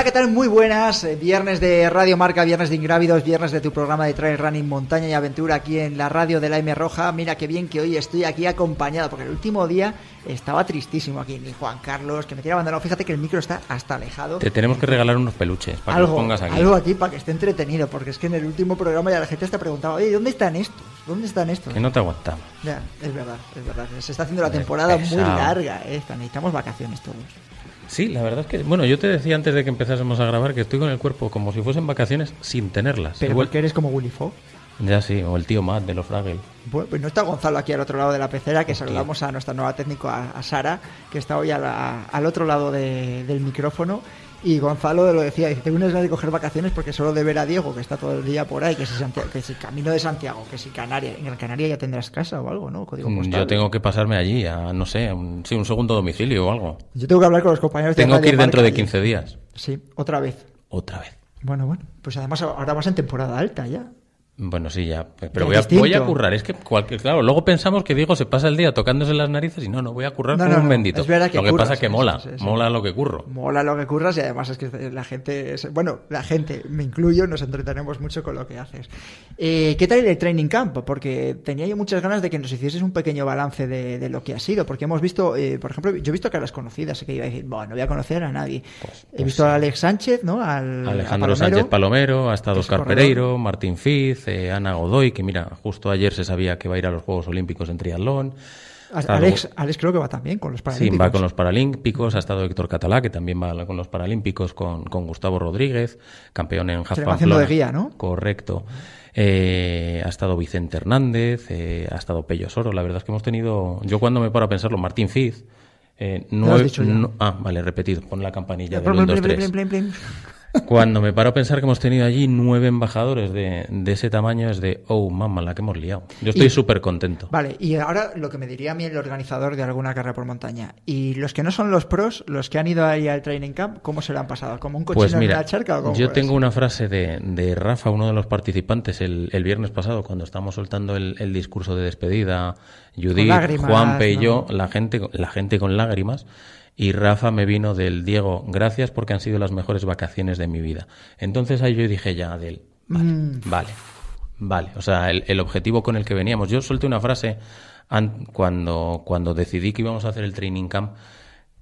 Hola, ¿qué tal? Muy buenas. Eh, Viernes de Radio Marca, viernes de Ingrávidos, viernes de tu programa de Trail Running Montaña y Aventura aquí en la radio de la M Roja. Mira qué bien que hoy estoy aquí acompañado, porque el último día estaba tristísimo aquí. Ni Juan Carlos, que me tiene abandonado. Fíjate que el micro está hasta alejado. Te tenemos que regalar unos peluches para algo, que los pongas aquí. Algo aquí para que esté entretenido, porque es que en el último programa ya la gente te preguntaba, oye, ¿dónde están estos? ¿Dónde están estos? Que no te aguantamos. Ya, es verdad, es verdad. Se está haciendo la temporada muy larga. eh. Necesitamos vacaciones todos. Sí, la verdad es que, bueno, yo te decía antes de que empezásemos a grabar que estoy con el cuerpo como si fuesen vacaciones sin tenerlas. Pero Igual- porque eres como Willy Fogg. Ya sí, o el tío Matt de los Fraggle. Bueno, pues no está Gonzalo aquí al otro lado de la pecera, que saludamos a nuestra nueva técnico, a, a Sara, que está hoy a la- al otro lado de- del micrófono. Y Gonzalo lo decía, dice, tengo unas ganas de coger vacaciones porque solo de ver a Diego, que está todo el día por ahí, que si, Santiago, que si Camino de Santiago, que si Canarias. En el Canaria ya tendrás casa o algo, ¿no? Código Mm, postal. Yo tengo que pasarme allí a, no sé, un, sí, un segundo domicilio o algo. Yo tengo que hablar con los compañeros de Tengo que Radio ir dentro de y- 15 días. Sí, otra vez. Otra vez. Bueno, bueno. Pues además ahora vas en temporada alta ya. Bueno, sí, ya. Pero voy a, voy a currar. Es que, cualquier, claro, luego pensamos que Diego se pasa el día tocándose las narices y no, no, voy a currar No, como no, un bendito. es verdad que lo que curras, pasa es que mola. sí, sí, sí. Mola lo que curro. Mola lo que curras y además es que la gente, es- bueno, la gente, me incluyo, nos entretenemos mucho con lo que haces. Eh, ¿Qué tal el Training Camp? Porque tenía yo muchas ganas de que nos hicieses un pequeño balance de, de lo que ha sido, porque hemos visto, eh, por ejemplo, yo he visto caras conocidas, sé que iba a decir, bueno, no voy a conocer a nadie. Pues- he pues visto a Alex Sánchez, ¿no? Al, a Alejandro Palomero. Sánchez Palomero, ha estado Oscar. Pereiro, Martín Fiz, Ana Godoy, que mira, justo ayer se sabía que va a ir a los Juegos Olímpicos en triatlón. Estado- Alex, Alex creo que va también con los Sí, Paralímpicos. va con los Paralímpicos, ha estado Héctor Catalá, que también va con los Paralímpicos, con, con Gustavo Rodríguez, campeón en Half haciendo de guía, ¿no? Correcto. Eh, ha estado Vicente Hernández, eh, ha estado Pello Soro. La verdad es que hemos tenido, yo cuando me paro a pensarlo, Martín Fiz. Eh, lo has nueve- dicho ya. no- ah, vale, repetido, pon la campanilla del Plum, 1, plum, 2, plum, 3. plum, plum, plum. Cuando me paro a pensar que hemos tenido allí nueve embajadores de, de ese tamaño, es de, oh, mamá, la que hemos liado. Yo estoy Y- súper contento. Vale, y ahora lo que me diría a mí el organizador de alguna carrera por montaña. Y los que no son los pros, los que han ido ahí al training camp, ¿cómo se lo han pasado? ¿Como un cochino Pues en mira, una charca o cómo yo tengo una frase de, de Rafa, uno de los participantes, el, el viernes pasado, cuando estábamos soltando el, el discurso de despedida, Judith, lágrimas, Juanpe y ¿no? yo, la gente, la gente con lágrimas, y Rafa me vino del Diego, gracias porque han sido las mejores vacaciones de mi vida. Entonces ahí yo dije ya del, vale, Mm. vale, vale. O sea, el, el objetivo con el que veníamos. Yo solté una frase an- cuando, cuando decidí que íbamos a hacer el training camp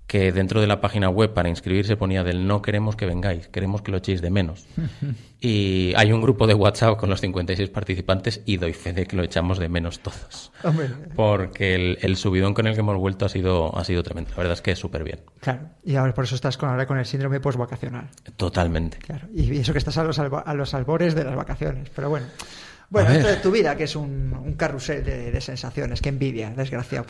que dentro de la página web para inscribirse ponía del no queremos que vengáis, queremos que lo echéis de menos. y hay un grupo de WhatsApp con los 56 participantes y doy fe de que lo echamos de menos todos. Hombre, Porque el, el subidón con el que hemos vuelto ha sido, ha sido tremendo. La verdad es que es súper bien. claro. Y ahora por eso estás con, ahora con el síndrome postvacacional. Totalmente. Claro. Y eso que estás a los, a los albores de las vacaciones. Pero bueno. Bueno, esto es tu vida, que es un, un carrusel de, de sensaciones. Qué envidia, desgraciado.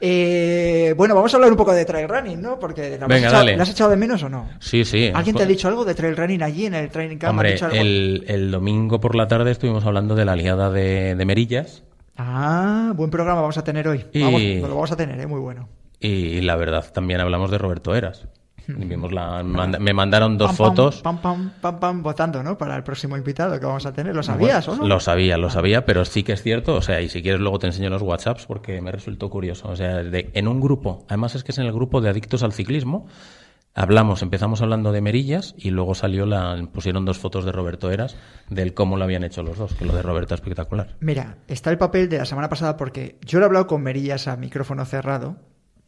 Eh, bueno, vamos a hablar un poco de trail running, ¿no? Porque ¿la has Venga, echado- dale. ¿la has echado de menos o no? Sí, sí. ¿Alguien te ha dicho algo de trail running allí en el training camp? El, el domingo por la tarde estuvimos hablando de la liada de, de Merillas Ah, buen programa vamos a tener hoy. Y- Vamos, lo vamos a tener, ¿eh? muy bueno. y la verdad también hablamos de Roberto Eras. Y vimos la, manda- me mandaron dos Pam, fotos. Pam, pam, pam, pam, votando, ¿no? Para el próximo invitado que vamos a tener. ¿Lo sabías Bueno, o no? Lo sabía, lo sabía, pero sí que es cierto. O sea, y si quieres luego te enseño los WhatsApps porque me resultó curioso. O sea, de- en un grupo, además es que es en el grupo de adictos al ciclismo, hablamos, empezamos hablando de Merillas y luego salió la, pusieron dos fotos de Roberto Eras del cómo lo habían hecho los dos, que lo de Roberto es espectacular. Mira, está el papel de la semana pasada porque yo lo he hablado con Merillas a micrófono cerrado,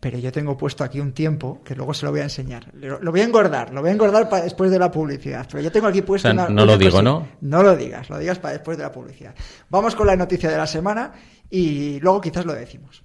pero yo tengo puesto aquí un tiempo que luego se lo voy a enseñar. Lo, voy a engordar, lo voy a engordar para después de la publicidad. Pero yo tengo aquí puesto no lo digo, ¿no? No lo digas, lo digas para después de la publicidad. Vamos con la noticia de la semana y luego quizás lo decimos.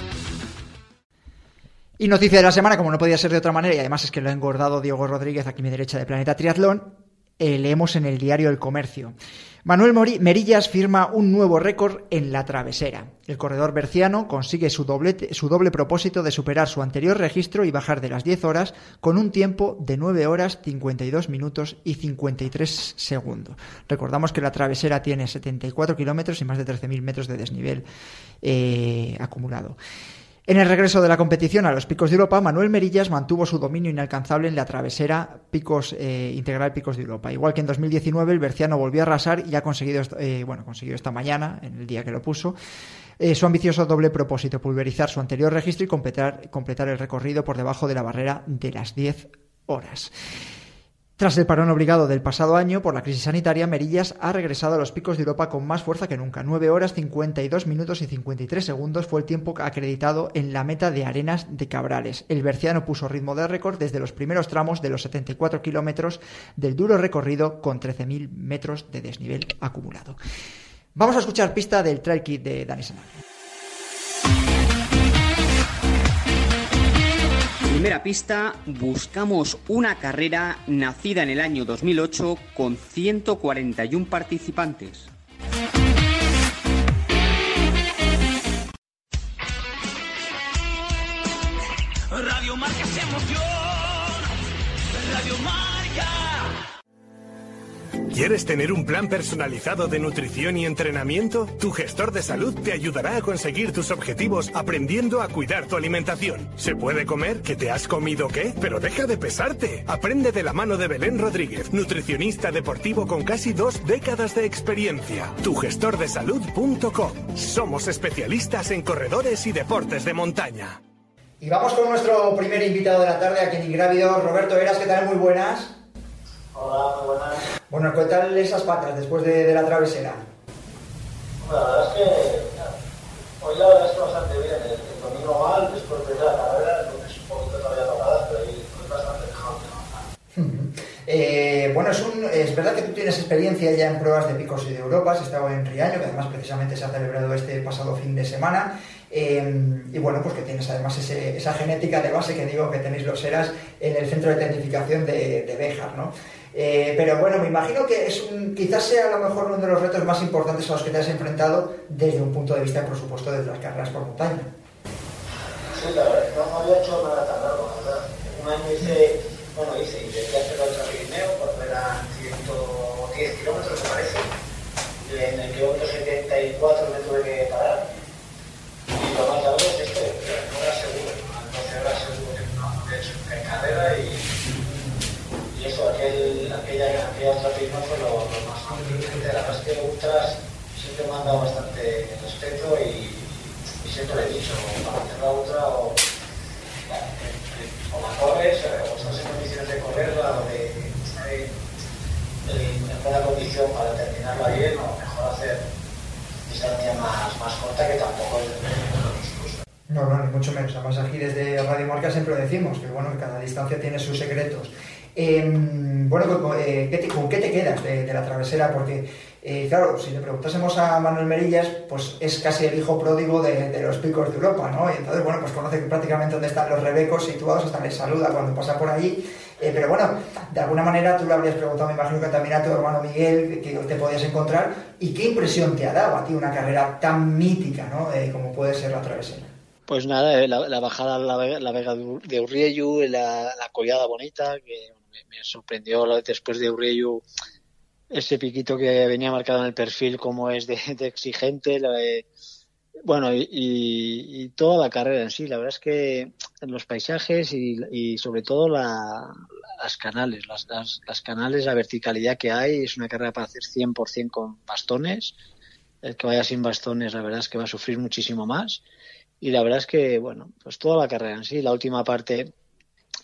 Y noticia de la semana, como no podía ser de otra manera, y además es que lo ha engordado Diego Rodríguez aquí a mi derecha de Planeta Triatlón, eh, leemos en el diario El Comercio. Manuel Merillas firma un nuevo récord en la travesera. El corredor berciano consigue su, doble propósito de superar su anterior registro y bajar de las 10 horas con un tiempo de 9 horas 52 minutos y 53 segundos. Recordamos que la travesera tiene 74 kilómetros y más de 13.000 metros de desnivel eh, acumulado. En el regreso de la competición a los Picos de Europa, Manuel Merillas mantuvo su dominio inalcanzable en la travesera Picos eh, Integral Picos de Europa. Igual que en 2019, el berciano volvió a arrasar y ha conseguido, eh, bueno, esta mañana, en el día que lo puso, eh, su ambicioso doble propósito, pulverizar su anterior registro y completar, completar el recorrido por debajo de la barrera de las 10 horas. Tras el parón obligado del pasado año por la crisis sanitaria, Merillas ha regresado a los picos de Europa con más fuerza que nunca. 9 horas 52 minutos y 53 segundos fue el tiempo acreditado en la meta de Arenas de Cabrales. El berciano puso ritmo de récord desde los primeros tramos de los 74 kilómetros del duro recorrido con 13.000 metros de desnivel acumulado. Vamos a escuchar pista del trail kit de Dani Sanabria. Primera pista buscamos una carrera nacida en el año 2008 con 141 participantes. Radio Marca ¿Quieres tener un plan personalizado de nutrición y entrenamiento? Tu gestor de salud te ayudará a conseguir tus objetivos aprendiendo a cuidar tu alimentación. ¿Se puede comer? ¿Que te has comido qué? Pero deja de pesarte. Aprende de la mano de Belén Rodríguez, nutricionista deportivo con casi dos décadas de experiencia. Tugestordesalud.com. Somos especialistas en corredores y deportes de montaña. Y vamos con nuestro primer invitado de la tarde, aquí en Ingrávido, Roberto Eras, ¿qué tal? Muy buenas. Hola, muy buenas. Bueno, ¿qué tal esas patas después de, la travesera? la verdad es que hoy la verdad es que bastante bien. El, domingo mal, después de la carrera, es un poquito todavía tocada, pero fue bastante mejor. eh, bueno, es, un, es verdad que tú tienes experiencia ya en pruebas de picos y de Europa, has estado en Riaño, que además precisamente se ha celebrado este pasado fin de semana. Eh, y bueno, pues que tienes además esa genética de base que digo que tenéis los ERAS en el centro de tecnificación de, de Béjar, ¿no? Eh, pero bueno, me imagino que es quizás sea a lo mejor uno de los retos más importantes a los que te has enfrentado desde un punto de vista, por supuesto, de las carreras por montaña. Sí, la verdad, no había hecho nada tan largo, la verdad. Un año hice, bueno, hice, intenté hacerlo al Pirineo, porque eran 110 kilómetros, me parece, en el kilómetro 74 me tuve que parar. Y lo más largo es este, no era seguro, 12 horas seguro que no he hecho en carrera y y eso, aquel, aquella, firma fue lo, más. La verdad es que ultras siempre me han dado bastante respeto y, siempre le he dicho, para hacer la ultra o, o la o estás en condiciones de correrla o de estar en, en, buena condición para terminarla bien o mejor hacer distancia más, más corta que tampoco es lo. No, no, ni mucho menos. Además aquí desde Radio Marca siempre decimos que bueno, cada distancia tiene sus secretos. Em, bueno, eh, ¿con qué te quedas de, la travesera? Porque, eh, claro, si le preguntásemos a Manuel Merillas, pues es casi el hijo pródigo de, los picos de Europa, ¿no? Y entonces, bueno, pues conoce prácticamente dónde están los rebecos situados, hasta les saluda cuando pasa por allí. Eh, pero bueno, de alguna manera tú le habrías preguntado, me imagino que también a tu hermano Miguel, que te podías encontrar, y qué impresión te ha dado a ti una carrera tan mítica, ¿no? como puede ser la travesera. Pues nada, eh, la, bajada a la, Vega de Urrieyu, la, la collada bonita, que me, sorprendió después de Urrieyu ese piquito que venía marcado en el perfil como es de, exigente. bueno, y, toda la carrera en sí. La verdad es que los paisajes y, sobre todo las canales, las, canales, la verticalidad que hay, es una carrera para hacer 100% con bastones. El que vaya sin bastones, la verdad es que va a sufrir muchísimo más. Y la verdad es que, bueno, pues toda la carrera en sí, la última parte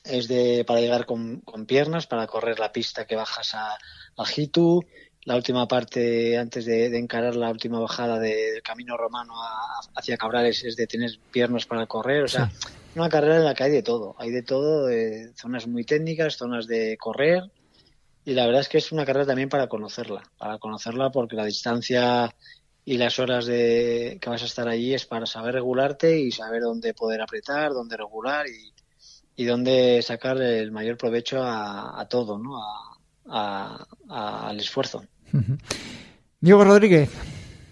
es de para llegar con, piernas, para correr la pista que bajas a, a Hitu. La última parte, antes de, encarar la última bajada del camino romano hacia Cabrales, es de tener piernas para correr. O sea, una carrera en la que hay de todo. Hay de todo, de zonas muy técnicas, zonas de correr. Y la verdad es que es una carrera también para conocerla. Para conocerla porque la distancia y las horas de que vas a estar allí es para saber regularte y saber dónde poder apretar, dónde regular y, y dónde sacar el mayor provecho a, todo, ¿no? al esfuerzo. Diego Rodríguez,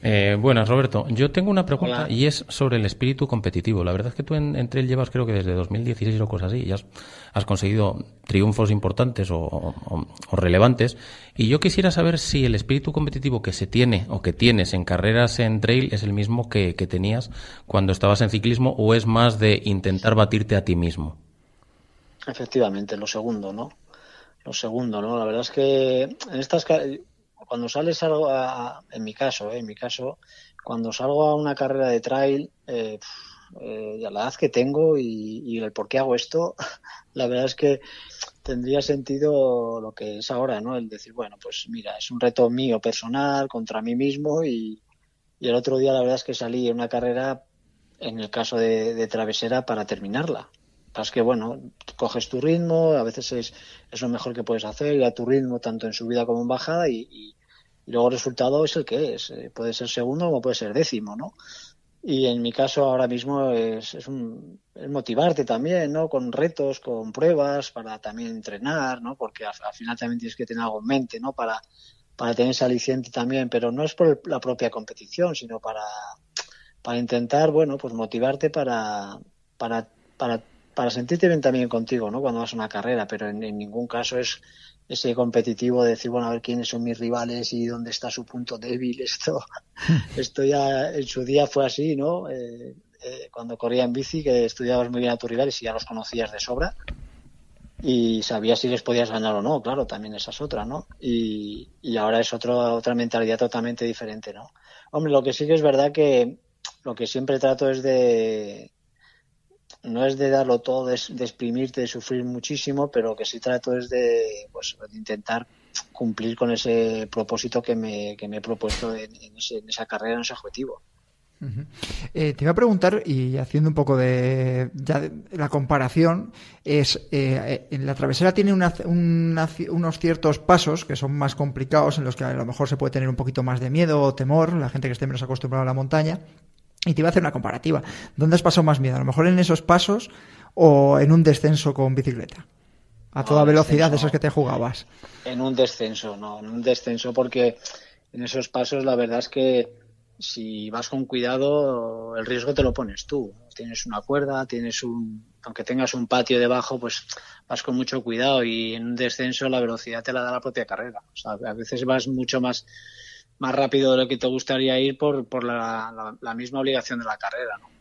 eh, buenas, Roberto. Yo tengo una pregunta y es sobre el espíritu competitivo. La verdad es que tú en, entre él llevas creo que desde 2016 o cosas así y has, has conseguido triunfos importantes o, relevantes. Y yo quisiera saber si el espíritu competitivo que se tiene o que tienes en carreras en trail es el mismo que, que tenías cuando estabas en ciclismo o es más de intentar batirte a ti mismo. Efectivamente, lo segundo, ¿no? Lo segundo, ¿no? La verdad es que en estas cuando sales algo, en mi caso, eh, en mi caso, cuando salgo a una carrera de trail, eh, eh, a la edad que tengo y, el por qué hago esto, la verdad es que tendría sentido lo que es ahora, ¿no? El decir, bueno, pues mira, es un reto mío personal contra mí mismo y, el otro día la verdad es que salí en una carrera, en el caso de, travesera, para terminarla. Es que, bueno, coges tu ritmo, a veces es, es, lo mejor que puedes hacer, ir a tu ritmo tanto en subida como en bajada y, y luego el resultado es el que es. Eh, puede ser segundo como puede ser décimo, ¿no? Y en mi caso ahora mismo es, es, un, motivarte también, ¿no? Con retos, con pruebas, para también entrenar, ¿no? Porque al, final también tienes que tener algo en mente, ¿no? Para, para tener ese aliciente también, pero no es por la propia competición, sino para, para intentar, bueno, pues motivarte para, para, para sentirte bien también contigo, ¿no? Cuando vas a una carrera, pero en ningún caso es ese competitivo de decir, bueno, a ver quiénes son mis rivales y dónde está su punto débil. Esto, esto ya en su día fue así, ¿no? Eh, eh, cuando corría en bici, que estudiabas muy bien a tus rivales y ya los conocías de sobra y sabías si les podías ganar o no, claro, también esa es otra, ¿no? Y, y ahora es otro, otra mentalidad totalmente diferente, ¿no? Hombre, lo que sí que es verdad que lo que siempre trato es de, no es de darlo todo, de, exprimirte, de sufrir muchísimo, pero lo que sí trato es de, pues, intentar cumplir con ese propósito que me, que me he propuesto en, esa carrera, en ese objetivo. Eh, te iba a preguntar, y haciendo un poco de, ya la comparación, es eh, en la travesera tiene unos ciertos pasos que son más complicados, en los que a lo mejor se puede tener un poquito más de miedo o temor, la gente que esté menos acostumbrada a la montaña, y te iba a hacer una comparativa. ¿Dónde has pasado más miedo? ¿A lo mejor en esos pasos o en un descenso con bicicleta? A toda velocidad de esos que te jugabas. En un descenso, no, en un descenso porque en esos pasos la verdad es que si vas con cuidado el riesgo te lo pones tú. Tienes una cuerda, tienes un, aunque tengas un patio debajo, pues vas con mucho cuidado y en un descenso la velocidad te la da la propia carrera. O sea, a veces vas mucho más más rápido de lo que te gustaría ir por, por la, la, misma obligación de la carrera, ¿no?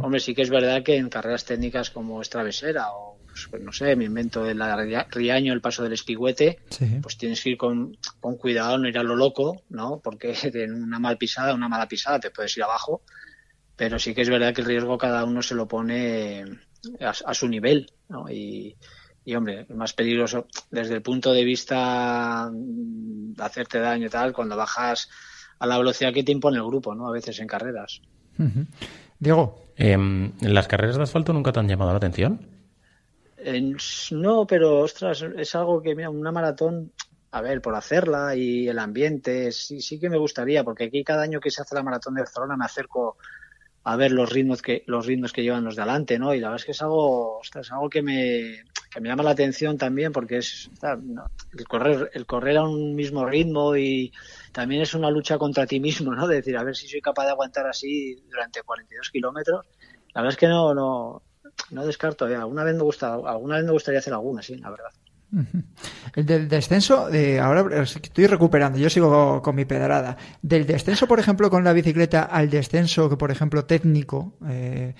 Hombre, sí que es verdad que en carreras técnicas como es travesera o, pues, pues no sé, me invento el Riaño, el paso del espigüete, pues tienes que ir con, con, cuidado, no ir a lo loco, ¿no? Porque en una mal pisada, una mala pisada te puedes ir abajo, pero sí que es verdad que el riesgo cada uno se lo pone a, a su nivel, ¿no? Y, y hombre, es más peligroso desde el punto de vista de hacerte daño y tal, cuando bajas a la velocidad que te impone el grupo, ¿no? A veces en carreras. Diego. Em, ¿Las carreras de asfalto nunca te han llamado la atención? no, pero ostras, es algo que, mira, una maratón, a ver, por hacerla y el ambiente, sí, sí que me gustaría, porque aquí cada año que se hace la maratón de Barcelona me acerco a ver los ritmos que los ritmos que llevan los de adelante, ¿no? Y la verdad es que es algo, ostras, algo que me, que me llama la atención también porque es el correr el correr a un mismo ritmo y también es una lucha contra ti mismo no de decir a ver si soy capaz de aguantar así durante 42 kilómetros La verdad es que no, no, no descarto. ¿eh? Alguna vez me alguna vez me gustaría hacer alguna, sí, la verdad. El del descenso, de, ahora estoy recuperando, yo sigo con mi pedrada. Del descenso, por ejemplo, con la bicicleta al descenso, que por ejemplo técnico, eh,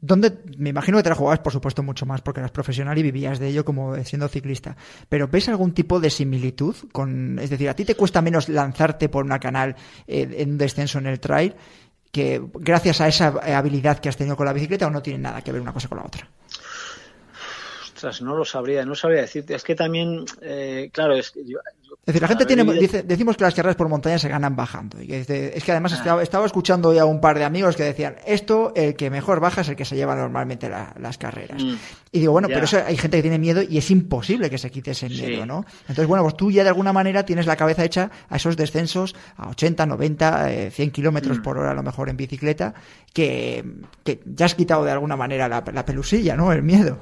¿Dónde, me imagino que te la jugabas, por supuesto, mucho más, porque eras profesional y vivías de ello como siendo ciclista. Pero ¿ves algún tipo de similitud? con Es decir, ¿a ti te cuesta menos lanzarte por una canal eh, en un descenso en el trail que gracias a esa habilidad que has tenido con la bicicleta o no tiene nada que ver una cosa con la otra? No lo sabría, no sabría decirte. Es que también, eh, claro, es que yo, es decir, la gente tiene, dice, decimos que las carreras por montaña se ganan bajando. Y es, que además ah. estaba, escuchando ya un par de amigos que decían, esto, el que mejor baja es el que se lleva normalmente las carreras. Mm. Y digo, bueno, pero eso hay gente que tiene miedo y es imposible que se quite ese miedo, ¿no? Entonces, bueno, pues tú ya de alguna manera tienes la cabeza hecha a esos descensos a 80, 90, 100 kilómetros mm. por hora a lo mejor en bicicleta, que, ya has quitado de alguna manera la, la pelusilla, ¿no? El miedo.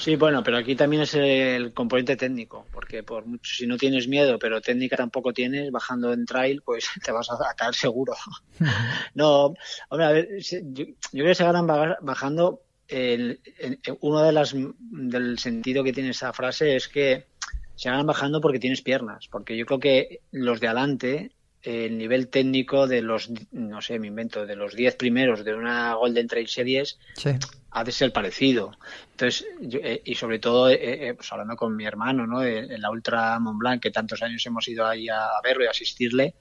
Sí, bueno, pero aquí también es el componente técnico, porque por mucho, si no tienes miedo, pero técnica tampoco tienes, bajando en trail, pues te vas a, caer seguro. no, hombre, a ver, yo, creo que se ganan bajando. El, uno de las del sentido que tiene esa frase es que se ganan bajando porque tienes piernas, porque yo creo que los de adelante el nivel técnico de los, no sé, me invento, de los 10 primeros de una Golden Trail Series ha de ser parecido. Entonces, eh, y sobre todo, eh, eh, pues hablando con mi hermano, ¿no? En la Ultra Mont Blanc, que tantos años hemos ido ahí a, verlo y a asistirle,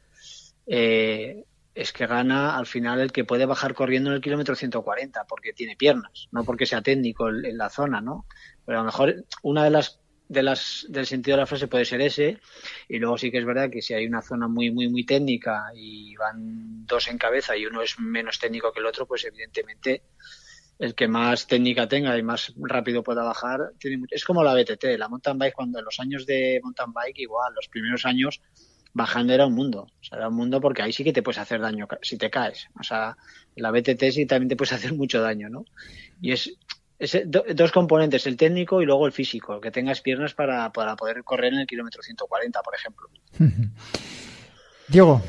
es que gana al final el que puede bajar corriendo en el kilómetro 140, porque tiene piernas, no porque sea técnico en, en la zona, ¿no? Pero a lo mejor una de las de las, del sentido de la frase puede ser ese. Y luego sí que es verdad que si hay una zona muy, muy, muy técnica y van dos en cabeza y uno es menos técnico que el otro, pues evidentemente el que más técnica tenga y más rápido pueda bajar, tiene es como la BTT, la mountain bike, cuando en los años de mountain bike, igual, los primeros años, bajando era un mundo. O sea, era un mundo porque ahí sí que te puedes hacer daño si te caes. O sea, la BTT sí también te puedes hacer mucho daño, ¿no? Y es, dos componentes, el técnico y luego el físico, que tengas piernas para, para poder correr en el kilómetro 140, por ejemplo. Diego.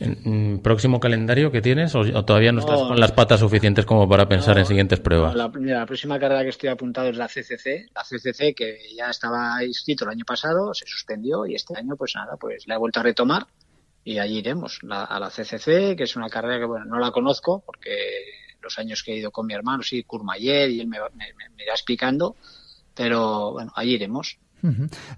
¿En, ¿Próximo calendario que tienes o, todavía no, estás con las patas suficientes como para pensar en siguientes pruebas? La, la, próxima carrera que estoy apuntado es la CCC, la CCC que ya estaba inscrito el año pasado, se suspendió y este año pues nada, pues la he vuelto a retomar y allí iremos a la CCC, que es una carrera que bueno, no la conozco porque los años que he ido con mi hermano, sí, Courmayeur, y él me, irá explicando, pero bueno, ahí iremos.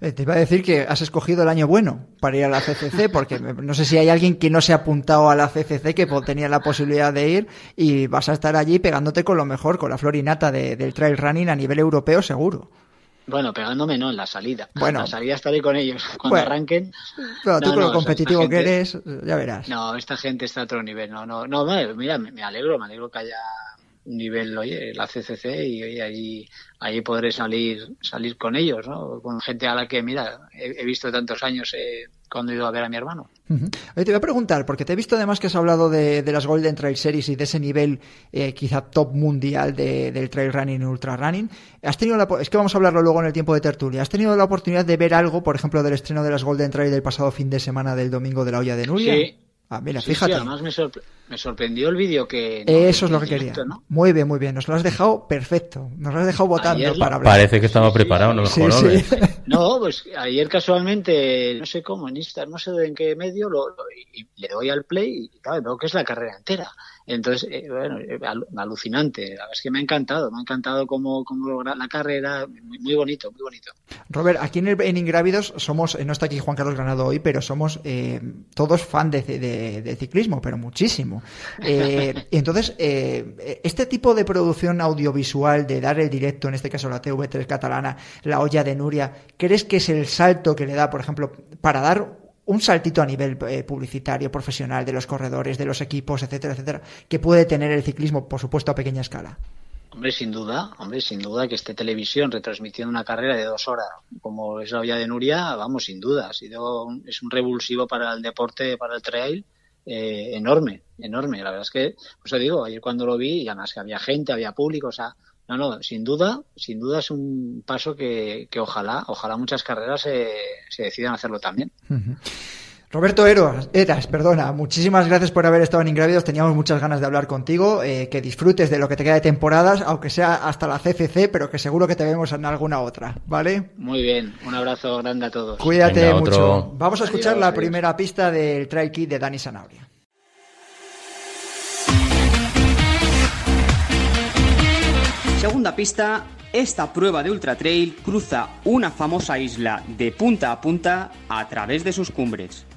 Eh, te iba a decir que has escogido el año bueno para ir a la CCC, porque no sé si hay alguien que no se ha apuntado a la CCC que tenía la posibilidad de ir y vas a estar allí pegándote con lo mejor, con la florinata del trail running a nivel europeo seguro. Bueno, pegándome no, en la salida. Bueno. En la salida estaré con ellos cuando arranquen. Pero tú con lo competitivo que eres, ya verás. No, esta gente está a otro nivel. No, no, no, mira, me alegro, me alegro que haya nivel, oye, la CCC y oye, allí, allí podré salir, salir con ellos, ¿no? Con gente a la que, mira, he, visto tantos años eh, cuando he ido a ver a mi hermano. te voy a preguntar, porque te he visto además que has hablado de, las Golden Trail Series y de ese nivel eh, quizá top mundial del trail running y ultra running. Has tenido la, es que vamos a hablarlo luego en el tiempo de tertulia. ¿Has tenido la oportunidad de ver algo, por ejemplo, del estreno de las Golden Trail del pasado fin de semana del domingo de la olla de Nuria? Sí. Ah, mira, fíjate. además me, sorprendió el vídeo que... Eso es lo que quería. Muy bien, muy bien. Nos lo has dejado perfecto. Nos lo has dejado votando para hablar. Parece que estaba preparado, no mejor. No, pues ayer casualmente, no sé cómo, en Instagram, no sé en qué medio, lo, le doy al play y claro, veo que es la carrera entera. Entonces, eh, bueno, eh, alucinante. La verdad es que me ha encantado, me ha encantado cómo, cómo la carrera, muy, bonito, muy bonito. Robert, aquí en, el, en Ingrávidos somos, eh, no está aquí Juan Carlos Granado hoy, pero somos todos fan de, ciclismo, pero muchísimo. y entonces, este tipo de producción audiovisual, de dar el directo, en este caso la TV3 catalana, la olla de Nuria, ¿crees que es el salto que le da, por ejemplo, para dar un saltito a nivel eh, publicitario, profesional, de los corredores, de los equipos, etcétera, etcétera, que puede tener el ciclismo, por supuesto, a pequeña escala. Hombre, sin duda, hombre, sin duda que esté televisión retransmitiendo una carrera de dos horas, como es la Vía de Nuria, vamos, sin duda, ha sido es un revulsivo para el deporte, para el trail, eh, enorme, enorme. La verdad es que, pues digo, ayer cuando lo vi, y además que había gente, había público, o sea, no, no, sin duda, sin duda es un paso que, ojalá, ojalá muchas carreras se, se decidan hacerlo también. Roberto Eras, Eras, perdona, muchísimas gracias por haber estado en Ingrávidos. Teníamos muchas ganas de hablar contigo. Eh, que disfrutes de lo que te queda de temporadas, aunque sea hasta la CCC, pero que seguro que te vemos en alguna otra, ¿vale? Muy bien, un abrazo grande a todos. Cuídate Venga, mucho. Vamos a escuchar Adiós, la adiós. primera pista del Trail Kit de Dani Sanabria. Segunda pista, esta prueba de Ultra Trail cruza una famosa isla de punta a punta a través de sus cumbres.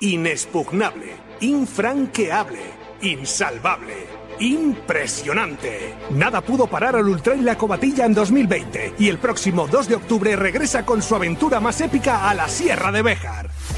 Inexpugnable, infranqueable, insalvable, impresionante. Nada pudo parar al Ultra La Cobatilla en 2020 y el próximo 2 de octubre regresa con su aventura más épica a la Sierra de Béjar.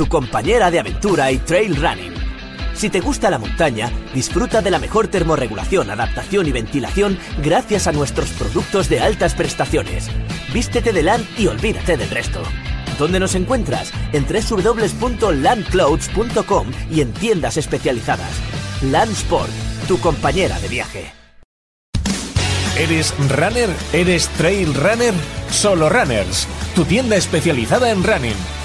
tu compañera de aventura y trail running. Si te gusta la montaña, disfruta de la mejor termorregulación, adaptación y ventilación gracias a nuestros productos de altas prestaciones. Vístete de Land y olvídate del resto. ¿Dónde nos encuentras? En www.landclouds.com y en tiendas especializadas. Landsport, tu compañera de viaje. ¿Eres runner? ¿Eres trail runner? Solo Runners, tu tienda especializada en running.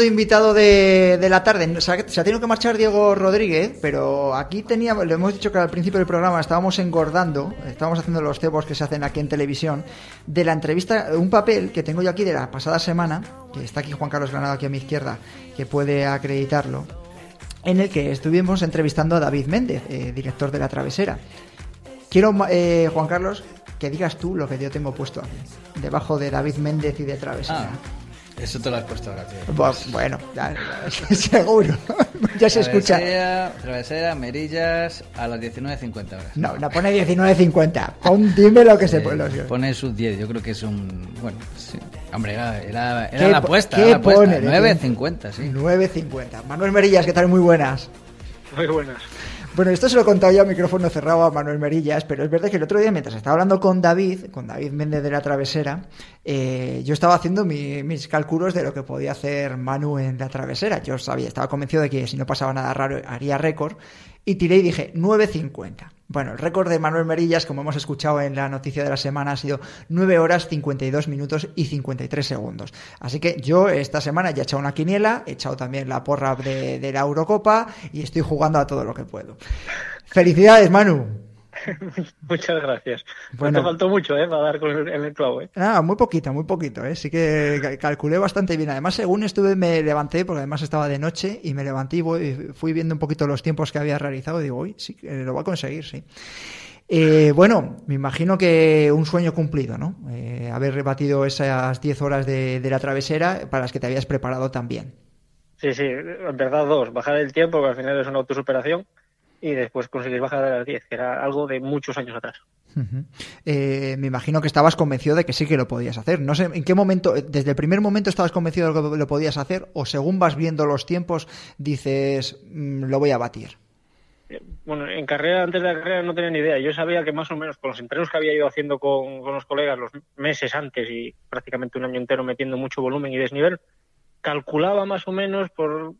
Invitado de, la tarde. Se ha, tenido que marchar Diego Rodríguez, pero aquí teníamos, le hemos dicho que al principio del programa estábamos engordando, estábamos haciendo los cebos que se hacen aquí en televisión, de la entrevista, un papel que tengo yo aquí de la pasada semana, que está aquí Juan Carlos Granado aquí a mi izquierda, que puede acreditarlo, en el que estuvimos entrevistando a David Méndez, eh, director de La Travesera. Quiero, eh, Juan Carlos, que digas tú lo que yo tengo puesto aquí, debajo de David Méndez y de Travesera. Eso te lo has puesto ahora, tío. Bu- Bueno, ya, seguro. ya se escucha. Travesera, travesera, Merillas, a las 19.50 horas. No, no pone 19.50. Pon, dime lo que se Eh, pone. los- pone sus 10, yo creo que es un... Bueno, sí. Hombre, era, era, era ¿Qué la apuesta. qué era la apuesta. pone de 9.50, sí. 9.50. Manuel Merillas, ¿qué tal? Muy buenas. Muy buenas. Bueno, esto se lo he contado yo a micrófono cerrado a Manuel Merillas, pero es verdad que el otro día, mientras estaba hablando con David, con David Méndez de la Travesera, eh, yo estaba haciendo mi- mis cálculos de lo que podía hacer Manu en la Travesera. Yo sabía, estaba convencido de que si no pasaba nada raro haría récord. Y tiré y dije 9.50. Bueno, el récord de Manuel Merillas, como hemos escuchado en la noticia de la semana, ha sido 9 horas 52 minutos y 53 segundos. Así que yo esta semana ya he echado una quiniela, he echado también la porra de, de la Eurocopa y estoy jugando a todo lo que puedo. Felicidades, Manu. Muchas gracias. Bueno. No te faltó mucho, ¿eh? Para dar con el, el clavo, ¿eh? Ah, muy poquito, muy poquito, ¿eh? Sí que ca- calculé bastante bien. Además, según estuve, me levanté, porque además estaba de noche, y me levanté y voy- fui viendo un poquito los tiempos que había realizado y digo, uy, sí, que lo va a conseguir, sí. Eh, bueno, me imagino que un sueño cumplido, ¿no? Eh, haber rebatido esas 10 horas de, de la travesera para las que te habías preparado también. Sí, sí, en verdad dos. Bajar el tiempo, que al final es una autosuperación, y después conseguir bajar a las 10, que era algo de muchos años atrás. Eh, me imagino que estabas convencido de que sí que lo podías hacer. No sé en qué momento, eh, desde el primer momento estabas convencido de que lo podías hacer, o según vas viendo los tiempos, dices, "Mm, lo voy a batir. Bueno, en carrera, antes de la carrera no tenía ni idea. Yo sabía que más o menos con los entrenos que había ido haciendo con, con los colegas los meses antes y prácticamente un año entero metiendo mucho volumen y desnivel, calculaba más o menos por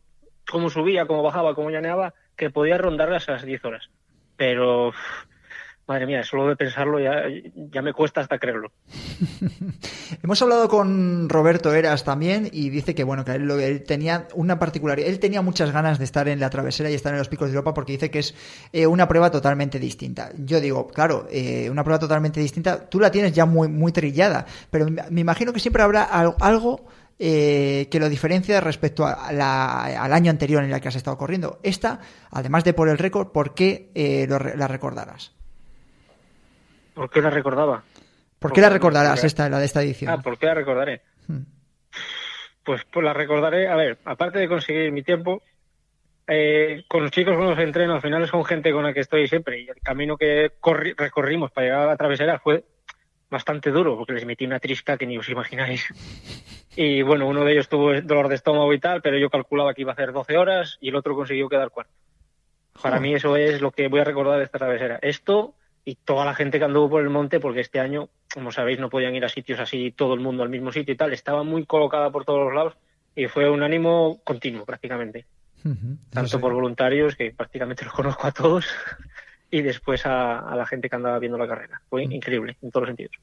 cómo subía, cómo bajaba, cómo llaneaba, que podía rondar las esas 10 horas. Pero, madre mía, solo de pensarlo ya, ya me cuesta hasta creerlo. Hemos hablado con Roberto Eras también y dice que bueno que él, él tenía una particularidad, él tenía muchas ganas de estar en la travesera y estar en los picos de Europa porque dice que es eh, una prueba totalmente distinta. Yo digo, claro, eh, una prueba totalmente distinta, tú la tienes ya muy muy trillada, pero me imagino que siempre habrá al- algo eh, que lo diferencia respecto a la- al año anterior en el que has estado corriendo. Esta, además de por el récord, ¿por qué eh, lo la recordarás? ¿Por qué la recordaba? ¿Por qué la recordarás esta, la de esta edición? Ah, ¿por qué la recordaré? Hmm. Pues, pues la recordaré, a ver, aparte de conseguir mi tiempo, eh, con los chicos con los que entreno, al final son gente con la que estoy siempre y el camino que corri- recorrimos para llegar a la travesera fue bastante duro porque les metí una trisca que ni os imagináis. Y bueno, uno de ellos tuvo dolor de estómago y tal, pero yo calculaba que iba a hacer 12 horas y el otro consiguió quedar cuarto. Para mí eso es lo que voy a recordar de esta travesera. Esto y toda la gente que anduvo por el monte, porque este año, como sabéis, no podían ir a sitios así todo el mundo al mismo sitio y tal. Estaba muy colocada por todos los lados y fue un ánimo continuo prácticamente. Ujú. Tanto por voluntarios, que prácticamente los conozco a todos, y después a, a la gente que andaba viendo la carrera. Fue increíble en todos los sentidos.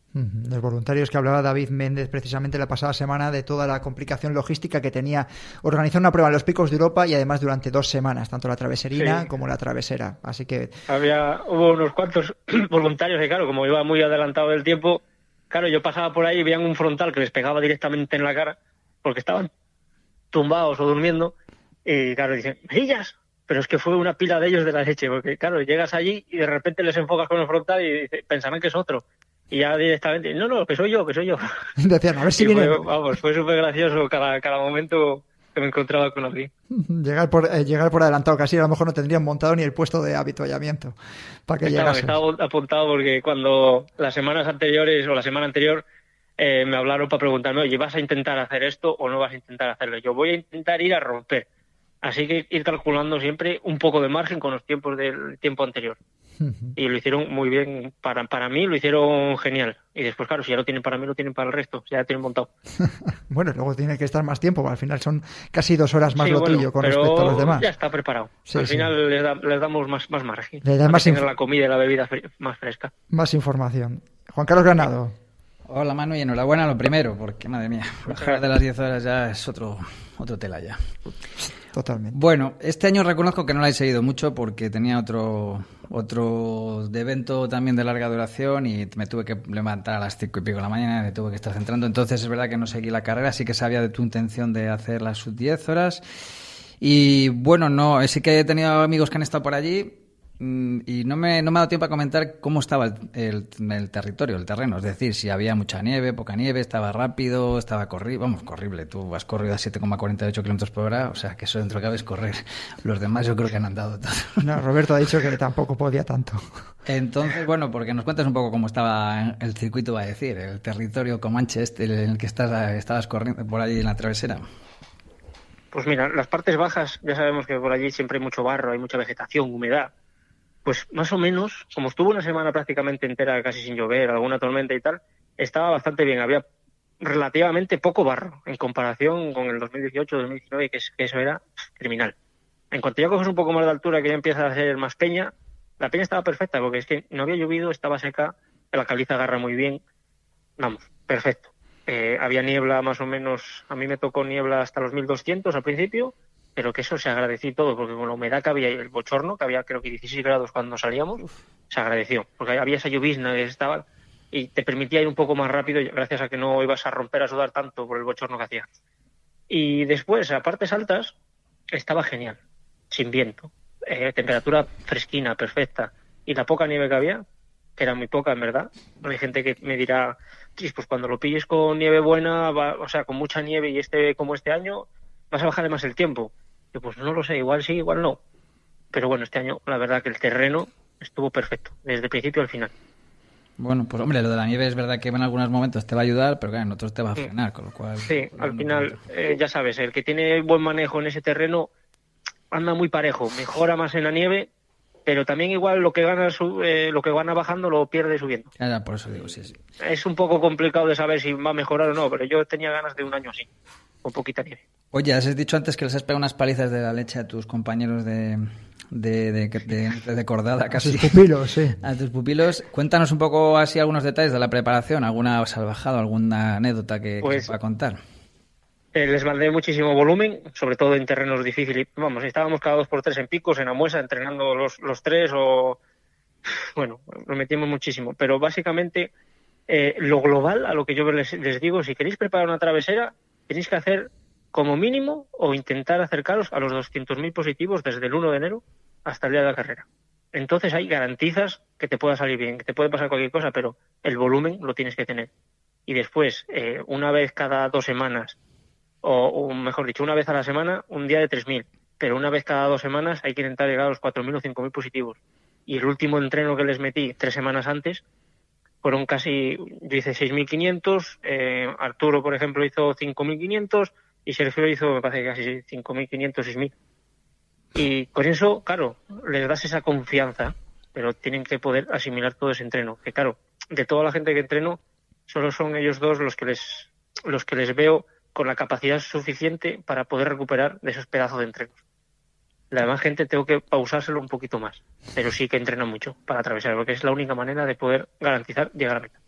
Los voluntarios que hablaba David Méndez precisamente la pasada semana de toda la complicación logística que tenía organizar una prueba en los picos de Europa y además durante dos semanas, tanto la traveserina Sí. como la travesera. Así que Había, hubo unos cuantos voluntarios que, claro, como iba muy adelantado del tiempo, claro, yo pasaba por ahí y veían un frontal que les pegaba directamente en la cara, porque estaban tumbados o durmiendo, y claro, dicen, ¡Merillas! Pero es que fue una pila de ellos de la leche, porque claro, llegas allí y de repente les enfocas con el frontal y pensarán que es otro. Y ya directamente, no, no, que soy yo, que soy yo. decían, a ver si viene fue, vamos, fue súper gracioso cada, cada momento que me encontraba con alguien. llegar por, eh, llegar por adelantado casi, a lo mejor no tendrían montado ni el puesto de habituallamiento para que Estaba, estaba apuntado porque cuando las semanas anteriores o la semana anterior eh, me hablaron para preguntarme, oye, ¿vas a intentar hacer esto o no vas a intentar hacerlo? Yo voy a intentar ir a romper. Así que ir calculando siempre un poco de margen con los tiempos del tiempo anterior. Y lo hicieron muy bien. Para, para mí lo hicieron genial. Y después, claro, si ya lo tienen para mí, lo tienen para el resto. Ya lo tienen montado. Bueno, luego tiene que estar más tiempo, al final son casi dos horas más Sí, lo bueno, tuyo con pero respecto a los demás. Ya está preparado. Sí, Al sí. final les, da- les damos más, más margen. Le da Para más inf- la comida y la bebida fre- más fresca. Más información. Juan Carlos Granado. Hola Manu y enhorabuena lo primero, porque madre mía, bajar de las 10 horas ya es otro, otro tela ya. Totalmente. Bueno, este año reconozco que no la he seguido mucho porque tenía otro, otro evento también de larga duración y me tuve que levantar a las cinco y pico de la mañana, me tuve que estar centrando. Entonces es verdad que no seguí la carrera, sí que sabía de tu intención de hacer las sub 10 horas. Y bueno, no, sí que he tenido amigos que han estado por allí y no me, no me ha dado tiempo a comentar cómo estaba el, el- el territorio, el terreno. Es decir, si había mucha nieve, poca nieve, estaba rápido, estaba corrible. Vamos, corrible. Tú has corrido a 7,48 kilómetros por hora, o sea que eso dentro de cabe es correr. Los demás yo creo que han andado todo. No, Roberto ha dicho que tampoco podía tanto. Entonces, bueno, porque nos cuentas un poco cómo estaba el circuito, va a decir, el territorio comanche este en el que estás, estabas corriendo por allí en la travesera. Pues mira, las partes bajas, ya sabemos que por allí siempre hay mucho barro, hay mucha vegetación, humedad. Pues más o menos, como estuvo una semana prácticamente entera casi sin llover, alguna tormenta y tal, estaba bastante bien. Había relativamente poco barro en comparación con el 2018-2019, que, es- que eso era criminal. En cuanto ya coges un poco más de altura, que ya empieza a ser más peña, la peña estaba perfecta, porque es que no había llovido, estaba seca, la caliza agarra muy bien. Vamos, perfecto. Eh, había niebla más o menos, a mí me tocó niebla hasta los 1200 al principio, pero que eso se agradeció todo, porque con la humedad que había y el bochorno, que había creo que 16 grados cuando salíamos, se agradeció, porque había esa llovizna que estaba y te permitía ir un poco más rápido gracias a que no ibas a romper a sudar tanto por el bochorno que hacía. Y después, a partes altas, estaba genial, sin viento, eh, temperatura fresquina, perfecta, y la poca nieve que había, que era muy poca en verdad, hay gente que me dirá, pues cuando lo pilles con nieve buena, o sea, con mucha nieve y este como este año, vas a bajar más el tiempo. Yo, pues no lo sé, igual sí, igual no. Pero bueno, este año la verdad que el terreno estuvo perfecto, desde el principio al final. Bueno, pues hombre, lo de la nieve es verdad que en algunos momentos te va a ayudar, pero claro, en otros te va a frenar, con lo cual... Sí, al final, eh, ya sabes, el que tiene buen manejo en ese terreno anda muy parejo, mejora más en la nieve, pero también igual lo que gana eh, lo que gana bajando lo pierde subiendo. Ya, por eso digo, sí, sí. Es un poco complicado de saber si va a mejorar o no, pero yo tenía ganas de un año así, con poquita nieve. Oye, has dicho antes que les has pegado unas palizas de la leche a tus compañeros de, de, de, cordada casi. A tus pupilos, sí. A tus pupilos. Cuéntanos un poco así algunos detalles de la preparación, alguna salvajada, alguna anécdota que, pues, que contar. Eh, les mandé muchísimo volumen, sobre todo en terrenos difíciles. Vamos, estábamos cada dos por tres en picos, en Amuesa, entrenando los, los tres o... Bueno, nos metimos muchísimo. Pero básicamente, eh, lo global, a lo que yo les, les digo, si queréis preparar una travesera, tenéis que hacer como mínimo o intentar acercaros a los 200.000 positivos desde el 1 de enero hasta el día de la carrera. Entonces ahí garantizas que te pueda salir bien, que te puede pasar cualquier cosa, pero el volumen lo tienes que tener. Y después, eh, una vez cada dos semanas, o, mejor dicho, una vez a la semana, un día de 3.000, pero una vez cada dos semanas hay que intentar llegar a los 4.000 o 5.000 positivos. Y el último entreno que les metí tres semanas antes fueron casi, yo hice 6.500, eh, Arturo, por ejemplo, hizo 5.500 y Sergio hizo, me parece, casi 5.500, 6.000. Y con eso, claro, les das esa confianza, pero tienen que poder asimilar todo ese entreno. Que claro, de toda la gente que entreno, solo son ellos dos los que les, los que les veo con la capacidad suficiente para poder recuperar de esos pedazos de entrenos. La demás gente tengo que pausárselo un poquito más, pero sí que entreno mucho para atravesar, porque es la única manera de poder garantizar llegar a meta.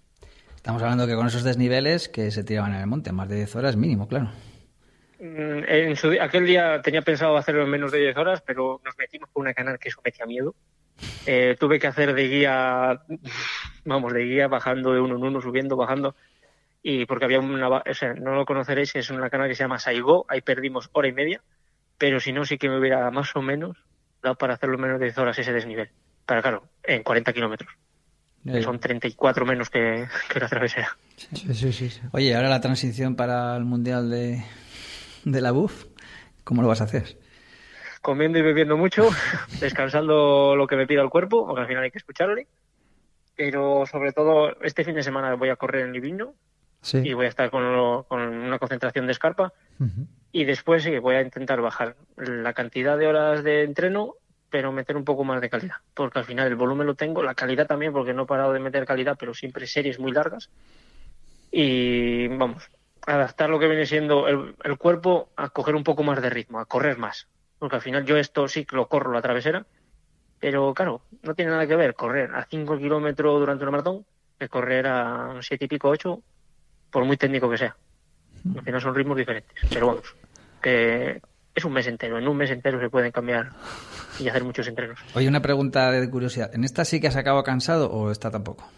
Estamos hablando que con esos desniveles que se tiraban en el monte, más de 10 horas mínimo, claro. Mm, en su, aquel día tenía pensado hacerlo en menos de 10 horas, pero nos metimos por una canal que eso metía miedo. Eh, tuve que hacer de guía, vamos, de guía bajando de uno en uno, subiendo, bajando. Y porque había una, o sea, no lo conoceréis, es una canal que se llama Saigo, ahí perdimos hora y media, pero si no, sí que me hubiera más o menos dado para hacerlo en menos de 10 horas ese desnivel. Pero claro, en 40 kilómetros. son 34 menos que, que la travesera. Sí, sí, sí, Oye, ahora la transición para el Mundial de, de la BUF, ¿cómo lo vas a hacer? Comiendo y bebiendo mucho, descansando lo que me pida el cuerpo, porque al final hay que escucharle. Pero sobre todo, este fin de semana voy a correr en Livigno y voy a estar con, una concentración de escarpa. Y después sí, voy a intentar bajar la cantidad de horas de entreno, pero meter un poco más de calidad. Porque al final el volumen lo tengo, la calidad también, porque no he parado de meter calidad, pero siempre series muy largas. Y vamos, adaptar lo que viene siendo el, cuerpo a coger un poco más de ritmo, a correr más. Porque al final yo esto sí que lo corro la travesera, pero claro, no tiene nada que ver correr a 5 kilómetros durante una maratón que correr a 7 y pico, 8, por muy técnico que sea. Al final son ritmos diferentes. Pero vamos, que es un mes entero. En un mes entero se pueden cambiar y hacer muchos entrenos. Oye, una pregunta de curiosidad. ¿En esta sí que has acabado cansado o esta tampoco?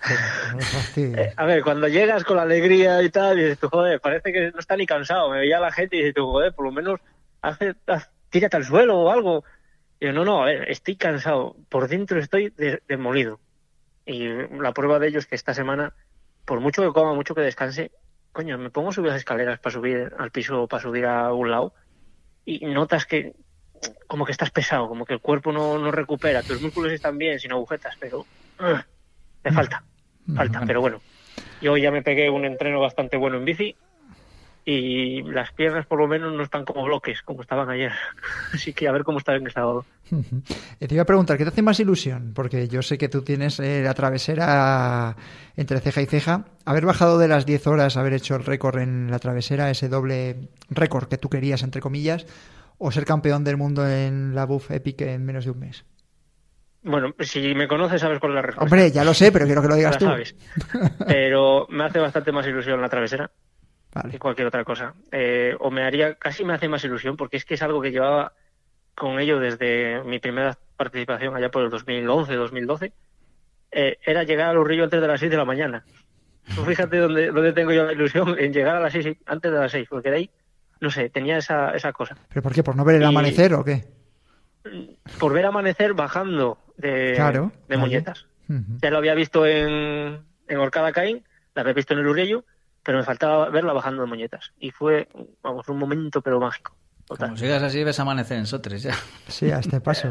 Eh, a ver, cuando llegas con la alegría y tal, y dices tú, joder, parece que no está ni cansado. Me veía la gente y dices tú, joder, por lo menos hace, tírate al suelo o algo. Y yo, no, no, a ver, estoy cansado. Por dentro estoy demolido. Y la prueba de ello es que esta semana, por mucho que coma, mucho que descanse, coño, me pongo a subir las escaleras para subir al piso para subir a un lado y notas que como que estás pesado, como que el cuerpo no, no recupera, tus músculos están bien, sin agujetas, pero te falta falta, pero bueno. Yo ya me pegué un entreno bastante bueno en bici y las piernas por lo menos no están como bloques, como estaban ayer. Así que a ver cómo está en sábado. Te iba a preguntar, ¿qué te hace más ilusión? Porque yo sé que tú tienes eh, la travesera entre ceja y ceja. Haber bajado de las 10 horas, haber hecho el récord en la travesera, ese doble récord que tú querías, entre comillas, o ser campeón del mundo en la Buff Epic en menos de un mes? Bueno, si me conoces sabes cuál es la respuesta. Hombre, ya lo sé, pero quiero que lo digas tú. sabes. Pero me hace bastante más ilusión la travesera Vale. que cualquier otra cosa. Eh, o me haría, casi me hace más ilusión porque es que es algo que llevaba con ello desde mi primera participación allá por el 2011, 2012. Eh, era llegar al Urrillo antes de las 6 de la mañana. Fíjate dónde, dónde tengo yo la ilusión en llegar a las 6 antes de las 6, porque de ahí, no sé, tenía esa, esa cosa. ¿Pero por qué? ¿Por no ver el Y- amanecer o qué? Por ver amanecer bajando de, Claro, de vale. muñetas. Ujú. Ya lo había visto en, en Orcada Caín, la había visto en el Urrillo, pero me faltaba verla bajando de moñetas. Y fue, vamos, un momento pero mágico. Como sigas así, ves amanecer en Sotres ya. Sí, a este paso.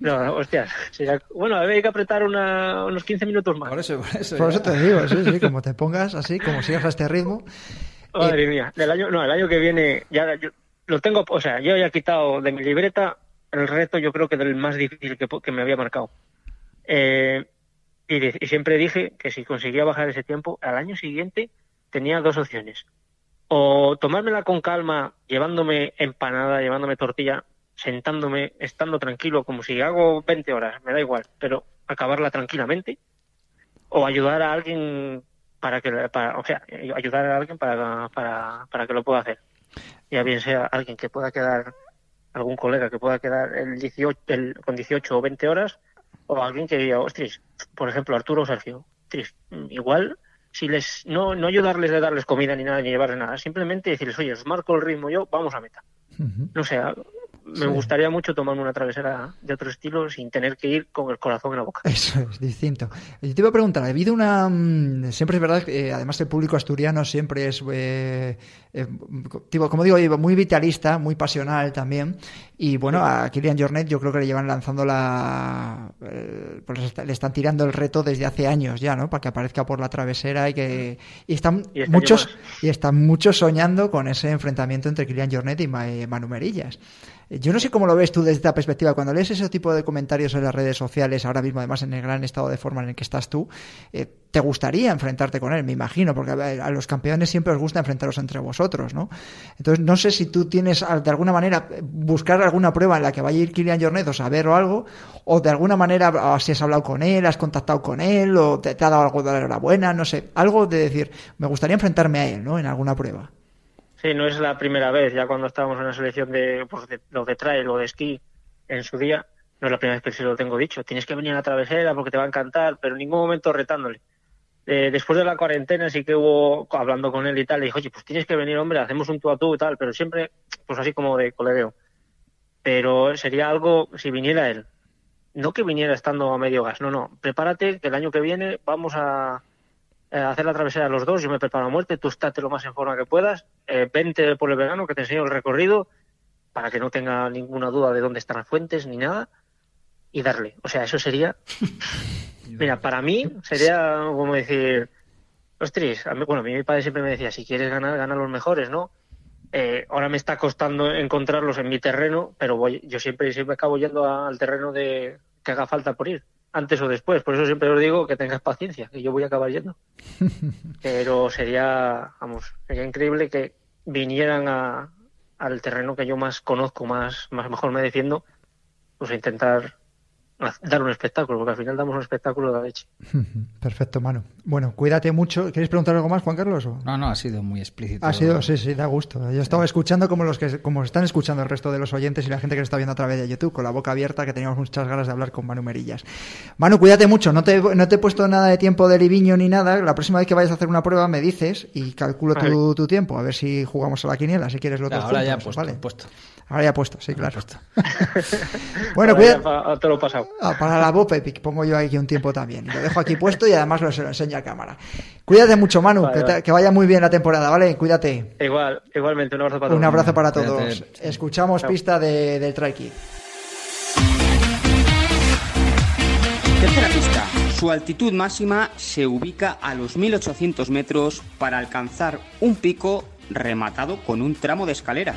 No, no, hostias. sería- Bueno, había que apretar una- unos 15 minutos más. Por eso, por eso. Por eso te digo, sí, sí, como te pongas así, como sigas a este ritmo. Madre mía, del año, no, el año que viene ya yo lo tengo, o sea, yo ya he quitado de mi libreta el reto, yo creo que del más difícil que, po- que me había marcado. Eh, y, siempre dije que si conseguía bajar ese tiempo, al año siguiente tenía dos opciones. O tomármela con calma, llevándome empanada, llevándome tortilla, sentándome, estando tranquilo, como si hago 20 horas, me da igual, pero acabarla tranquilamente. O ayudar a alguien para que, para, o sea, ayudar a alguien para, para, para que lo pueda hacer. Ya bien sea alguien que pueda quedar, algún colega que pueda quedar el 18, el, con 18 o 20 horas, o alguien que diga, ostras, por ejemplo, Arturo o Sergio, ostras, mm, igual, si les, no, no ayudarles de darles comida ni nada, ni llevarles nada, simplemente decirles, oye, os marco el ritmo yo, vamos a meta. No sé, me gustaría mucho tomarme una travesera de otro estilo sin tener que ir con el corazón en la boca. Eso es distinto. Yo te iba a preguntar, ha habido una... mm, Siempre es verdad que eh, además el público asturiano siempre es, eh, eh, tipo, como digo, muy vitalista, muy pasional también. Y bueno, a Kilian Jornet yo creo que le llevan lanzando la... eh, pues le están tirando el reto desde hace años ya, ¿no? Para que aparezca por la travesera y que... Y están Y este muchos... Y están muchos soñando con ese enfrentamiento entre Kilian Jornet y eh, Manu Merillas. Yo no sé cómo lo ves tú desde esta perspectiva. Cuando lees ese tipo de comentarios en las redes sociales, ahora mismo además en el gran estado de forma en el que estás tú, eh, ¿te gustaría enfrentarte con él? Me imagino, porque a, los campeones siempre os gusta enfrentaros entre vosotros, ¿no? Entonces, no sé si tú tienes ah, de alguna manera eh, buscar alguna prueba en la que vaya a ir Kilian Jornet o saber o algo, o de alguna manera ah, si has hablado con él, has contactado con él, o te, te ha dado algo de la enhorabuena, no sé, algo de decir, me gustaría enfrentarme a él, ¿no? En alguna prueba. Sí, no es la primera vez, ya cuando estábamos en la selección de, pues, de lo de trail o de esquí en su día, no es la primera vez que se lo tengo dicho. Tienes que venir a la travesera porque te va a encantar, pero en ningún momento retándole. Eh, después de la cuarentena sí que hubo, hablando con él y tal, le dije, oye, pues tienes que venir, hombre, hacemos un tú a tú y tal, pero siempre, pues así como de colegueo. Pero sería algo, si viniera él, no que viniera estando a medio gas, no, no, prepárate que el año que viene vamos a, eh, hacer la travesera los dos, yo me preparo a muerte, tú estate lo más en forma que puedas, eh, vente por el verano que te enseño el recorrido para que no tenga ninguna duda de dónde están las fuentes ni nada y darle. O sea, eso sería... Mira, para mí sería como decir, ostras, a mí, bueno, a mí mi padre siempre me decía, si quieres ganar, gana los mejores, ¿no? Eh, ahora me está costando encontrarlos en mi terreno, pero voy, yo siempre, siempre acabo yendo a- al terreno de que haga falta por ir, antes o después. Por eso siempre os digo que tengas paciencia, que yo voy a acabar yendo. Pero sería, vamos, sería increíble que vinieran a, al terreno que yo más conozco, más, más mejor me defiendo, pues a intentar dar un espectáculo, porque al final damos un espectáculo de la leche. Perfecto, mano. Bueno, cuídate mucho. ¿Quieres preguntar algo más, Juan Carlos? o? No, no, ha sido muy explícito. Ha sido, sí, sí, da gusto. Yo estaba escuchando como los que como están escuchando el resto de los oyentes y la gente que nos está viendo a través de YouTube, con la boca abierta, que teníamos muchas ganas de hablar con Manu Merillas. Manu, cuídate mucho. No te, no te he puesto nada de tiempo de liviño ni nada. La próxima vez que vayas a hacer una prueba me dices y calculo tu, Vale. tu tiempo. A ver si jugamos a la quiniela, si quieres lo dos ahora ya puesto, ¿vale? puesto. Ahora ya puesto, sí, claro. bueno, Ahora ya cuídate. pa- te lo he pasado. Ah, para la Bob Epic pongo yo aquí un tiempo también. Lo dejo aquí puesto y además lo, se lo enseño a cámara. Cuídate mucho, Manu. Vale, que, te- vale. que vaya muy bien la temporada, ¿vale? Cuídate. Igual, igualmente, un abrazo para todos. Un abrazo para Cuídate. todos. Escuchamos Chao. pista de, del Try Kid. Tercera pista. Su altitud máxima se ubica a los 1800 metros para alcanzar un pico rematado con un tramo de escaleras.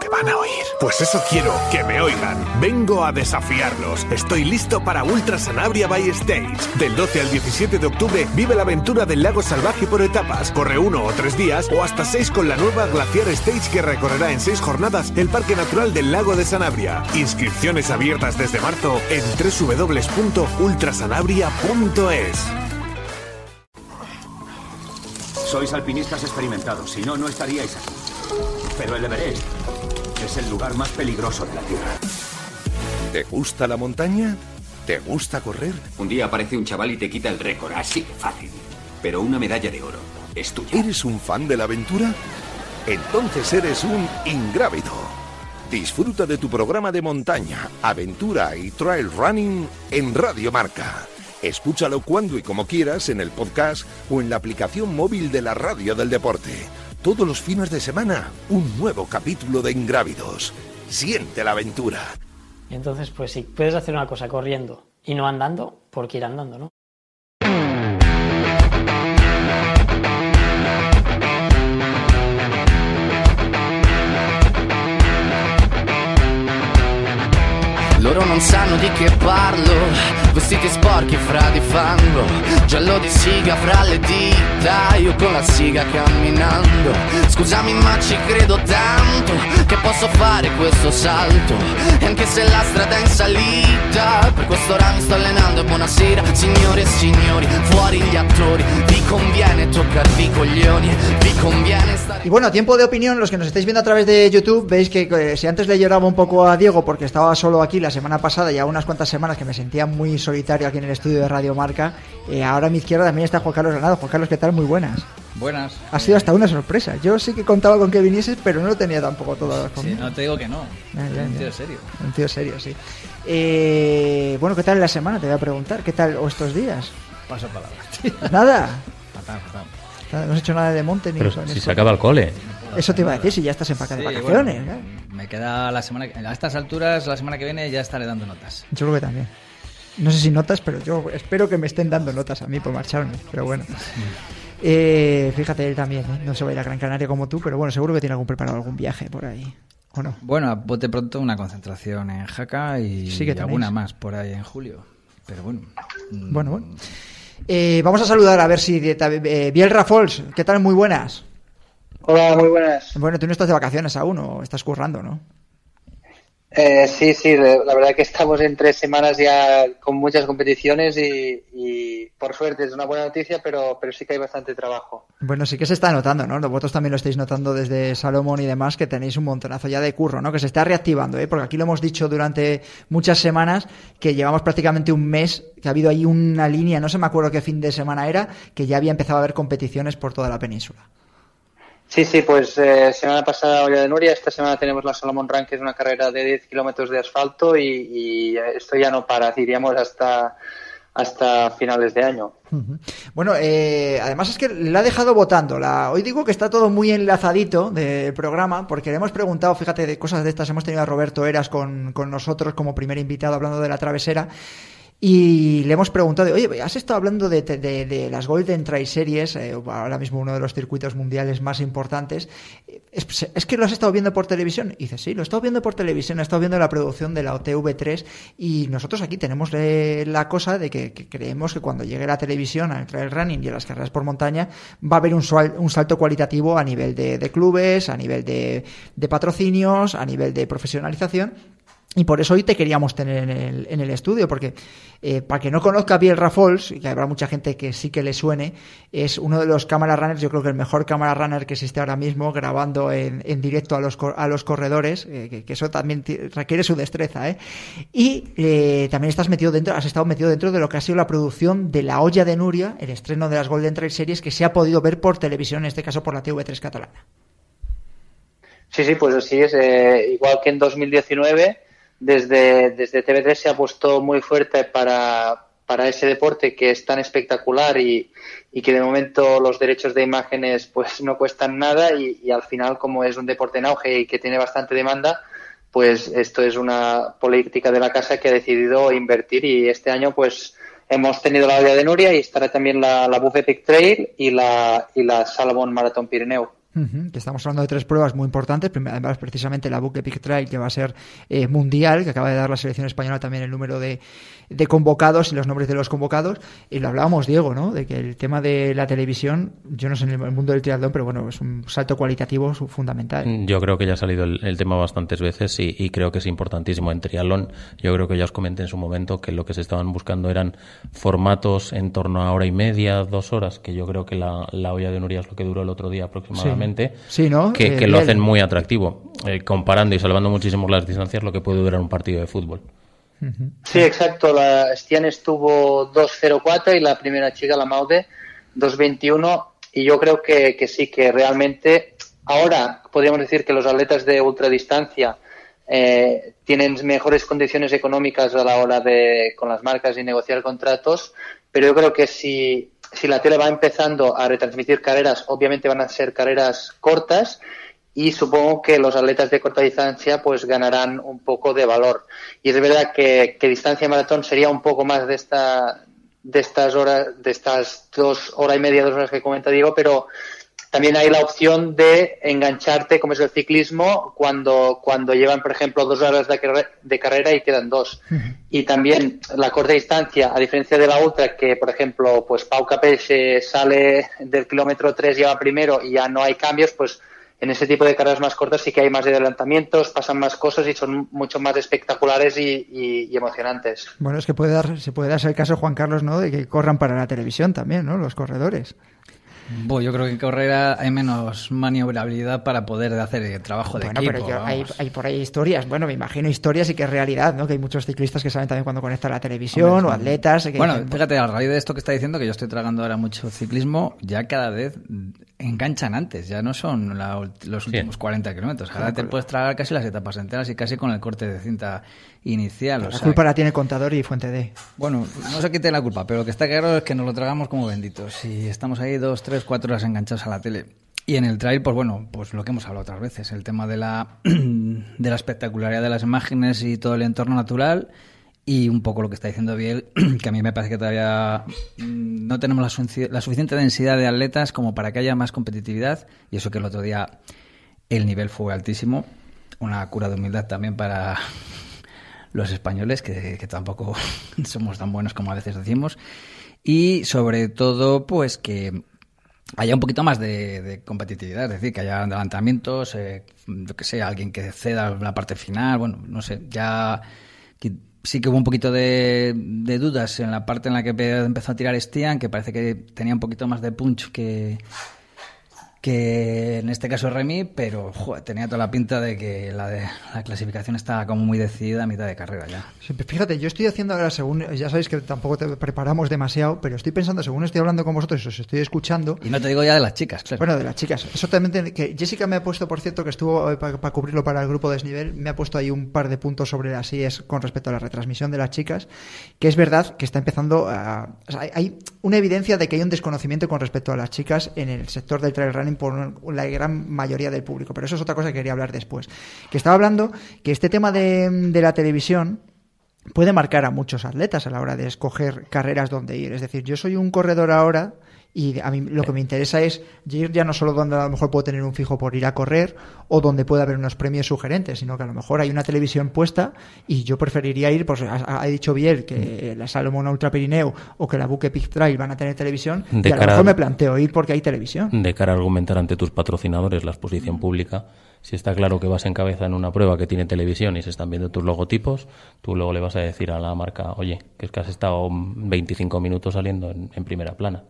Te van a oír. Pues eso quiero, que me oigan. Vengo a desafiarlos. Estoy listo para Ultra Sanabria by Stage. Del 12 al 17 de octubre vive la aventura del lago salvaje por etapas. Corre uno o tres días o hasta seis con la nueva Glaciar Stage que recorrerá en seis jornadas el Parque Natural del Lago de Sanabria. Inscripciones abiertas desde marzo en www.ultrasanabria.es. Sois alpinistas experimentados, si no, no estaríais aquí. Pero el Everest es el lugar más peligroso de la Tierra. ¿Te gusta la montaña? ¿Te gusta correr? Un día aparece un chaval y te quita el récord, así de fácil. Pero una medalla de oro es tuya. ¿Eres un fan de la aventura? Entonces eres un ingrávido. Disfruta de tu programa de montaña, aventura y trail running en Radio Marca. Escúchalo cuando y como quieras en el podcast o en la aplicación móvil de la radio del deporte. Todos los fines de semana, un nuevo capítulo de Ingrávidos. Siente la aventura. Y entonces, pues si puedes hacer una cosa corriendo y no andando, ¿por qué ir andando, no? Loro non sanno di che parlo, vestiti sporchi fra di fango, giallo di siga fra le dita, io con la siga camminando. Scusami ma ci credo tanto che posso fare questo salto, e anche se la strada è in salita, per questo mi sto allenando e buonasera signore e signori, fuori gli attori, vi conviene toccarvi coglioni, vi conviene stare... Y bueno, tiempo de opinión, los que nos estáis viendo a través de YouTube, veis que eh, si antes le lloraba un poco a Diego porque estaba solo aquí la semana pasada, ya unas cuantas semanas que me sentía muy solitario aquí en el estudio de Radio Marca, eh, ahora a mi izquierda también está Juan Carlos Granado. Juan Carlos, ¿qué tal? Muy buenas. Buenas. Ha sido hasta una sorpresa. Yo sí que contaba con que vinieses, pero no lo tenía tampoco todo Sí, no te digo que no. Ya, ya, Un ya. tío serio. Un tío serio, sí. Eh, bueno, ¿qué tal la semana? Te voy a preguntar. ¿Qué tal o estos días? Paso palabra. Nada. Fatal, fatal. Nada, No has hecho nada de monte ni Pero si esto. se acaba el cole. Eso te iba a decir, si ya estás en paca de Sí, vacaciones. bueno, ¿eh? me queda la semana que- a estas alturas la semana que viene ya estaré dando notas. Yo creo que también. No sé si notas, pero yo espero que me estén dando notas a mí por marcharme. Pero bueno. Eh, fíjate, él también, ¿eh? no se va a ir a Gran Canaria como tú, pero bueno, seguro que tiene algún preparado algún viaje por ahí. ¿O no? Bueno, a bote pronto una concentración en Jaca y Sí que tenéis. alguna más por ahí en julio. Pero bueno. Bueno, bueno. Eh, vamos a saludar a ver si... Eh, Biel Rafols, ¿qué tal? Muy buenas. Hola, muy buenas. Bueno, tú no estás de vacaciones aún o estás currando, ¿no? Eh, sí, sí, la verdad que estamos en tres semanas ya con muchas competiciones y, y por suerte es una buena noticia, pero, pero sí que hay bastante trabajo. Bueno, sí que se está notando, ¿no? Vosotros también lo estáis notando desde Salomón y demás, que tenéis un montonazo ya de curro, ¿no? Que se está reactivando, ¿eh? Porque aquí lo hemos dicho durante muchas semanas, que llevamos prácticamente un mes, que ha habido ahí una línea, no se me acuerdo qué fin de semana era, que ya había empezado a haber competiciones por toda la península. Sí, sí, pues eh, semana pasada Olla de Nuria, esta semana tenemos la Salomon Run, que es una carrera de 10 kilómetros de asfalto y, esto ya no para, diríamos hasta, hasta finales de año. Bueno, eh, además es que la ha dejado votando. La, hoy digo que está todo muy enlazadito del programa, porque le hemos preguntado, fíjate, de cosas de estas. Hemos tenido a Roberto Eras con, con nosotros como primer invitado hablando de la travesera. Y le hemos preguntado, oye, has estado hablando de, de- las Golden Trail Series, eh, ahora mismo uno de los circuitos mundiales más importantes. Es, que lo has estado viendo por televisión. Y dice, sí, lo he estado viendo por televisión, he estado viendo la producción de la OTV3 y nosotros aquí tenemos eh, la cosa de que, creemos que cuando llegue la televisión al trail running y a las carreras por montaña va a haber un, un salto cualitativo a nivel de, de clubes, a nivel de patrocinios, a nivel de profesionalización. Y por eso hoy te queríamos tener en el, en el estudio, porque eh, para que no conozca a Biel Rafols, y que habrá mucha gente que sí que le suene, es uno de los cámara runners, yo creo que el mejor cámara runner que existe ahora mismo, grabando en, en directo a los, a los corredores, eh, que, eso también requiere su destreza, ¿eh? Y eh, también estás metido dentro, has estado metido dentro de lo que ha sido la producción de La Olla de Nuria, el estreno de las Golden Trail Series, que se ha podido ver por televisión, en este caso por la TV3 catalana. Sí, sí, pues así es. igual que en 2019, desde, desde TV3 se ha puesto muy fuerte para, para ese deporte que es tan espectacular y, y que de momento los derechos de imágenes pues no cuestan nada y, y al final como es un deporte en auge y que tiene bastante demanda, pues esto es una política de la casa que ha decidido invertir y este año pues hemos tenido la olla de Nuria y estará también la, la Buff Epic Trail y la, y la Salomon Marathon Pirineo. Que estamos hablando de tres pruebas muy importantes. Además, precisamente la Book Epic Trail, que va a ser eh, mundial, que acaba de dar la selección española también el número de, de convocados y los nombres de los convocados. Y lo hablábamos, Diego, ¿no? De que el tema de la televisión, yo no sé en el mundo del triatlón, pero bueno, es un salto cualitativo fundamental. Yo creo que ya ha salido el, el tema bastantes veces y, y creo que es importantísimo. En triatlón, yo creo que ya os comenté en su momento que lo que se estaban buscando eran formatos en torno a hora y media, dos horas, que yo creo que la, la olla de Nuria es lo que duró el otro día aproximadamente, Sí. Sí, ¿no? que, Eh, que lo hacen muy atractivo, eh, comparando y salvando muchísimo las distancias, lo que puede durar un partido de fútbol. Sí, exacto. La Stian estuvo 2.04 y la primera chica, la Maude, 2.21. Y yo creo que, que sí, que realmente ahora podríamos decir que los atletas de ultradistancia eh, tienen mejores condiciones económicas a la hora de con las marcas y negociar contratos, pero yo creo que si, si la tele va empezando a retransmitir carreras, obviamente van a ser carreras cortas y supongo que los atletas de corta distancia pues ganarán un poco de valor. Y es verdad que, que distancia maratón sería un poco más de esta de estas horas, de estas dos horas y media, dos horas que comenta Diego, pero también hay la opción de engancharte, como es el ciclismo, cuando, cuando llevan, por ejemplo, dos horas de, carre- de carrera y quedan dos. Y también la corta distancia, a diferencia de la ultra, que por ejemplo, pues Pau Capell se sale del kilómetro 3 y va primero y ya no hay cambios, pues en ese tipo de carreras más cortas sí que hay más adelantamientos, pasan más cosas y son mucho más espectaculares y, y- y emocionantes. Bueno, es que puede dar, se puede darse el caso, Juan Carlos, ¿no? De que corran para la televisión también, ¿no? Los corredores. Bueno, yo creo que en carrera hay menos maniobrabilidad para poder hacer el trabajo de Bueno, equipo. pero yo- hay, por ahí historias. Bueno, me imagino historias y que es realidad, ¿no? Que hay muchos ciclistas que saben también cuando conecta la televisión Hombre, o atletas. que bueno, dicen, fíjate, a raíz de esto que está diciendo, que yo estoy tragando ahora mucho ciclismo, ya cada vez enganchan antes, ya no son la ult- los últimos 40 kilómetros. Ahora te puedes tragar casi las etapas enteras y casi con el corte de cinta inicial. o la sea, culpa la tiene Contador y Fuente D. Bueno, no sé quién tiene la culpa, pero lo que está claro es que nos lo tragamos como benditos. Y estamos ahí dos, tres, cuatro horas enganchados a la tele. Y en el trail, pues bueno, pues lo que hemos hablado otras veces, el tema de la, de la espectacularidad de las imágenes y todo el entorno natural. Y un poco lo que está diciendo Biel, que a mí me parece que todavía mm, no tenemos la, la suficiente densidad de atletas como para que haya más competitividad. Y eso que el otro día el nivel fue altísimo. Una cura de humildad también para los españoles, que, tampoco somos tan buenos como a veces decimos. Y sobre todo, pues que haya un poquito más de, competitividad, es decir, que haya adelantamientos, eh, yo que sé, alguien que ceda la parte final, bueno, no sé, ya sí que hubo un poquito de, de dudas en la parte en la que empezó a tirar Stian, que parece que tenía un poquito más de punch que que en este caso Remy, pero joder, tenía toda la pinta de que la, de, la clasificación estaba como muy decidida a mitad de carrera ya. Sí, Fíjate, yo estoy haciendo ahora, según, ya sabéis que tampoco te preparamos demasiado, pero estoy pensando, según estoy hablando con vosotros os estoy escuchando. Y no te digo ya de las chicas, claro. Bueno, de las chicas. Eso también, tiene- que Jessica me ha puesto, por cierto, que estuvo para, cubrirlo para el grupo Desnivel, me ha puesto ahí un par de puntos sobre las IES con respecto a la retransmisión de las chicas, que es verdad que está empezando a... o sea, hay- hay una evidencia de que hay un desconocimiento con respecto a las chicas en el sector del trail running por la gran mayoría del público, pero eso es otra cosa que quería hablar después. Que estaba hablando que este tema de, de la televisión puede marcar a muchos atletas a la hora de escoger carreras donde ir. Es decir, yo soy un corredor ahora y a mí lo que me interesa es ir ya no solo donde a lo mejor puedo tener un fijo por ir a correr o donde pueda haber unos premios sugerentes, sino que a lo mejor hay una televisión puesta y yo preferiría ir, pues ha, ha dicho Biel que la Salomon Ultra Pirineo o que la Buque Peak Trail van a tener televisión De y a lo mejor a- me planteo ir porque hay televisión. de cara a argumentar ante tus patrocinadores la exposición pública. Si está claro que vas en cabeza en una prueba que tiene televisión y se están viendo tus logotipos, tú luego le vas a decir a la marca, oye, que es que has estado 25 minutos saliendo en, en primera plana.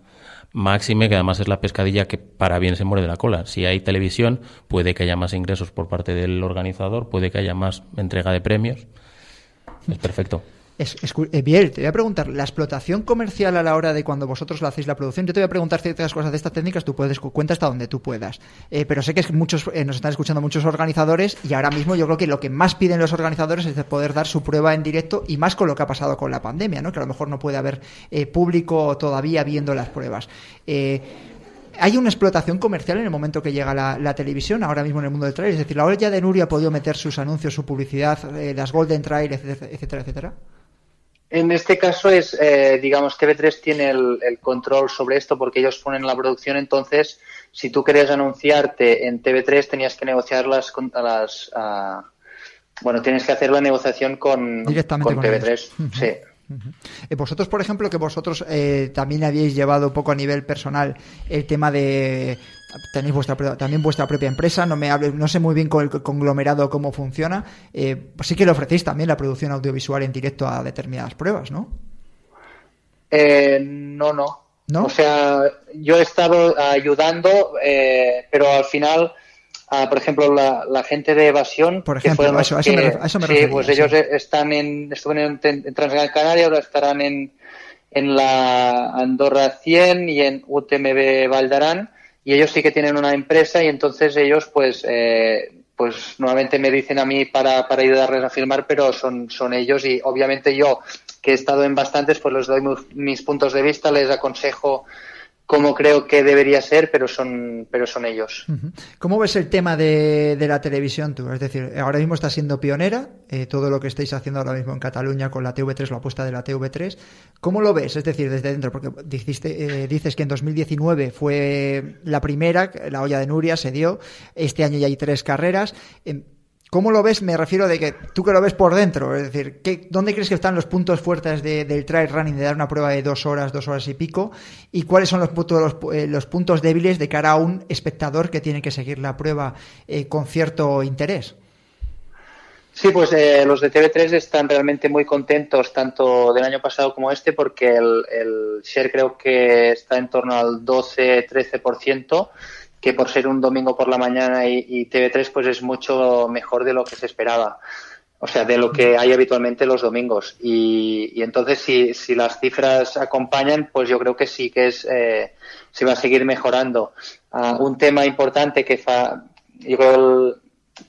Máxime, que además es la pescadilla que para bien se muere de la cola. Si hay televisión, puede que haya más ingresos por parte del organizador, puede que haya más entrega de premios. Es perfecto. Es, escu- eh, Biel, te voy a preguntar, la explotación comercial a la hora de cuando vosotros lo hacéis la producción, yo te voy a preguntar ciertas cosas de estas técnicas, tú puedes cu- cuenta hasta donde tú puedas. Eh, pero sé que es muchos eh, nos están escuchando muchos organizadores y ahora mismo yo creo que lo que más piden los organizadores es de poder dar su prueba en directo y más con lo que ha pasado con la pandemia, ¿no? Que a lo mejor no puede haber eh, público todavía viendo las pruebas. Eh, hay una explotación comercial en el momento que llega la, televisión, ahora mismo en el mundo del trail. Es decir, la ya de Nuria ha podido meter sus anuncios, su publicidad, las Golden Trail, etcétera, etcétera. En este caso es, eh, digamos, TV3 tiene el, control sobre esto porque ellos ponen la producción, entonces si tú querías anunciarte en TV3 tenías que negociarlas con las... bueno, tienes que hacer la negociación con, Directamente con, TV3. Sí. Eh, vosotros, por ejemplo, que vosotros eh, también habéis llevado un poco a nivel personal el tema de tenéis vuestra también vuestra propia empresa, no me hable, no sé muy bien con el conglomerado cómo funciona, eh, pues sí que le ofrecéis también la producción audiovisual en directo a determinadas pruebas, ¿no? Eh, no, no, no. O sea, yo he estado ayudando, eh, pero al final, ah, por ejemplo, la, gente de evasión, por ejemplo, eso, eso, me, eso sí, pues ellos están en, estuvieron en, en Transgran Canaria, ahora estarán en, en la Andorra 100 y en UTMB Valdarán y ellos sí que tienen una empresa y entonces ellos pues eh, pues nuevamente me dicen a mí para, para ayudarles a filmar pero son, son ellos y obviamente yo que he estado en bastantes pues les doy mis puntos de vista les aconsejo como creo que debería ser, pero son, pero son ellos. ¿Cómo ves el tema de, la televisión tú? Es decir, ahora mismo estás siendo pionera, eh, todo lo que estáis haciendo ahora mismo en Cataluña con la TV3, la apuesta de la TV3, ¿cómo lo ves? Es decir, desde dentro, porque dijiste, eh, dices que en 2019 fue la primera, la olla de Nuria se dio, este año ya hay tres carreras. Em, ¿Cómo lo ves? Me refiero de que tú que lo ves por dentro, es decir, ¿qué, ¿dónde crees que están los puntos fuertes del trail running, de dar una prueba de dos horas, dos horas y pico? ¿Y cuáles son los puntos, eh, los, puntos débiles de cara a un espectador que tiene que seguir la prueba eh, con cierto interés? Sí, pues eh, los de TV3 están realmente muy contentos, tanto del año pasado como este, porque el, el share creo que está en torno al 12-13% que por ser un domingo por la mañana y, TV3 pues es mucho mejor de lo que se esperaba. O sea, de lo que hay habitualmente los domingos. Y, entonces, si, si, las cifras acompañan, pues yo creo que sí que es, eh, se va a seguir mejorando. Ah, un tema importante que fa, yo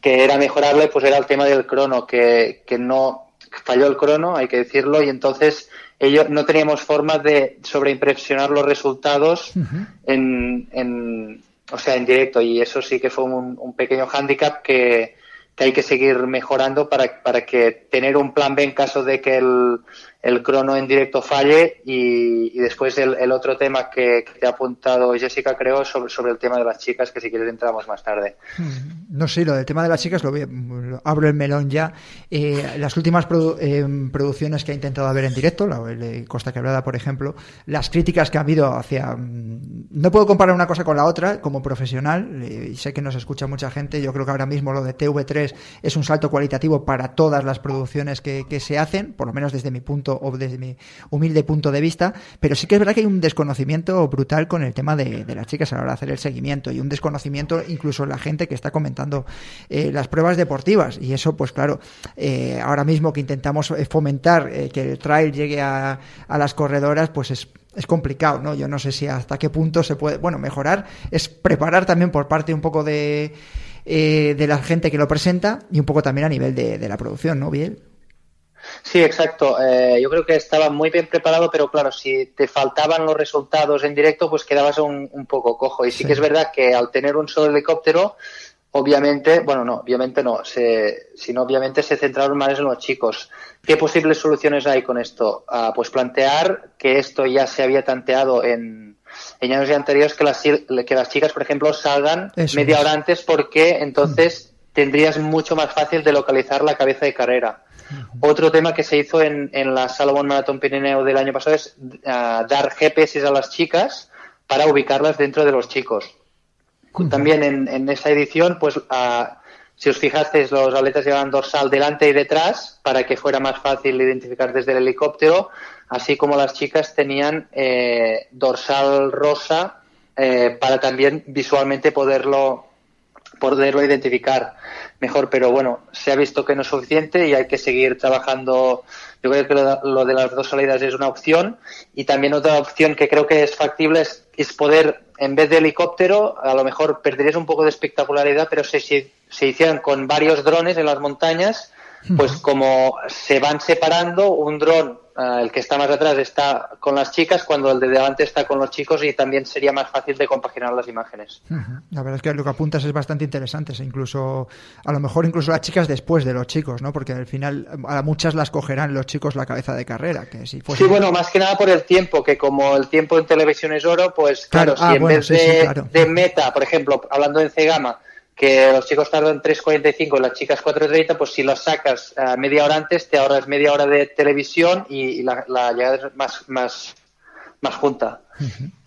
que era mejorable, pues era el tema del crono, que, que no falló el crono, hay que decirlo, y entonces ellos no teníamos forma de sobreimpresionar los resultados en, en, o sea, en directo. Y eso sí que fue un, un pequeño hándicap que, que hay que seguir mejorando para, para que tener un plan B en caso de que el, el crono en directo falle y, después el, otro tema que, te ha apuntado Jessica creo sobre, sobre el tema de las chicas que si quieres entramos más tarde. Mm, no sé lo del tema de las chicas lo, abro el melón ya. Eh, las últimas eh, producciones que ha intentado ver en directo la Costa Quebrada por ejemplo las críticas que ha habido hacia mm, no puedo comparar una cosa con la otra como profesional y sé que nos escucha mucha gente yo creo que ahora mismo lo de TV3 es un salto cualitativo para todas las producciones que, que se hacen por lo menos desde mi punto o desde mi humilde punto de vista, pero sí que es verdad que hay un desconocimiento brutal con el tema de, las chicas a la hora de hacer el seguimiento y un desconocimiento incluso la gente que está comentando eh, las pruebas deportivas y eso pues claro, eh, ahora mismo que intentamos eh, fomentar que el trail llegue a, las corredoras pues es es complicado, ¿no? Yo no sé si hasta qué punto se puede, bueno, mejorar, es preparar también por parte un poco de, de la gente que lo presenta y un poco también a nivel de, de la producción, ¿no, Biel? Sí, exacto. Eh, yo creo que estaba muy bien preparado, pero claro, si te faltaban los resultados en directo, pues quedabas un, un poco cojo. Y sí, que es verdad que al tener un solo helicóptero, obviamente, bueno, no, obviamente no, se, sino obviamente se centraron más en los chicos. ¿Qué posibles soluciones hay con esto? Ah, pues plantear que esto ya se había tanteado en, en años anteriores, que las, que las chicas, por ejemplo, salgan media hora antes porque entonces tendrías mucho más fácil de localizar la cabeza de carrera. Otro tema que se hizo en, en la Salomon Marathon Pirineo del año pasado es uh, dar GPS a las chicas para ubicarlas dentro de los chicos. También en, en esa edición, pues uh, si os fijasteis, los atletas llevaban dorsal delante y detrás para que fuera más fácil identificar desde el helicóptero, así como las chicas tenían eh, dorsal rosa eh, para también visualmente poderlo poderlo identificar mejor, pero bueno, se ha visto que no es suficiente y hay que seguir trabajando. Yo creo que lo, de las dos salidas es una opción y también otra opción que creo que es factible es, poder, en vez de helicóptero, a lo mejor perderías un poco de espectacularidad, pero si se hicieran con varios drones en las montañas, pues como se van separando, un dron eh, el que está más atrás está con las chicas, cuando el de delante está con los chicos y también sería más fácil de compaginar las imágenes. La verdad es que lo que apuntas es bastante interesante, incluso a lo mejor incluso las chicas después de los chicos, ¿no? Porque al final a muchas las cogerán los chicos la cabeza de carrera, que si Sí, bueno, más que nada por el tiempo, que como el tiempo en televisión es oro, pues claro, Claro, ah, si en bueno, vez sí, de, sí, claro. de meta, por ejemplo, hablando en C-Gama, que los chicos tardan 3.45 y las chicas 4.30, pues si los sacas media hora antes, te ahorras media hora de televisión y, y la, la llegada es más, más, más junta.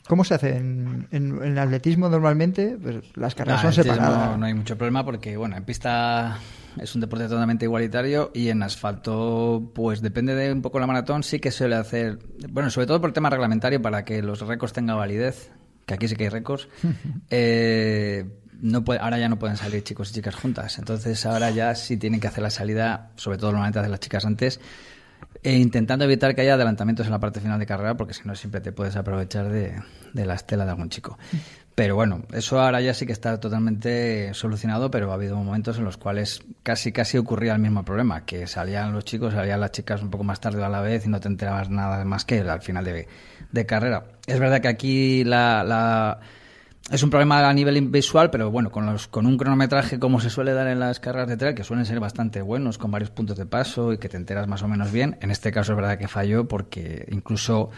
¿Cómo se hace en, en- en el atletismo normalmente? Pues las carreras Ah, son separadas. No hay mucho problema porque, bueno, en pista es un deporte totalmente igualitario y en asfalto, pues depende de un poco la maratón, sí que suele hacer, bueno, sobre todo por el tema reglamentario para que los récords tengan validez, que aquí sí que hay récords. eh, no puede- ahora ya no pueden salir chicos y chicas juntas, entonces ahora ya sí tienen que hacer la salida, sobre todo normalmente hacen las chicas antes, e intentando evitar que haya adelantamientos en la parte final de carrera, porque si no siempre te puedes aprovechar de, la estela de algún chico. Pero bueno, eso ahora ya sí que está totalmente solucionado, pero ha habido momentos en los cuales casi casi ocurría el mismo problema, que salían los chicos, salían las chicas un poco más tarde a la vez y no te enterabas nada más que al final de, carrera. Es verdad que aquí la- es un problema a nivel visual, pero bueno, con, los, con un cronometraje como se suele dar en las carreras de trail, que suelen ser bastante buenos, con varios puntos de paso y que te enteras más o menos bien. En este caso es verdad que falló porque incluso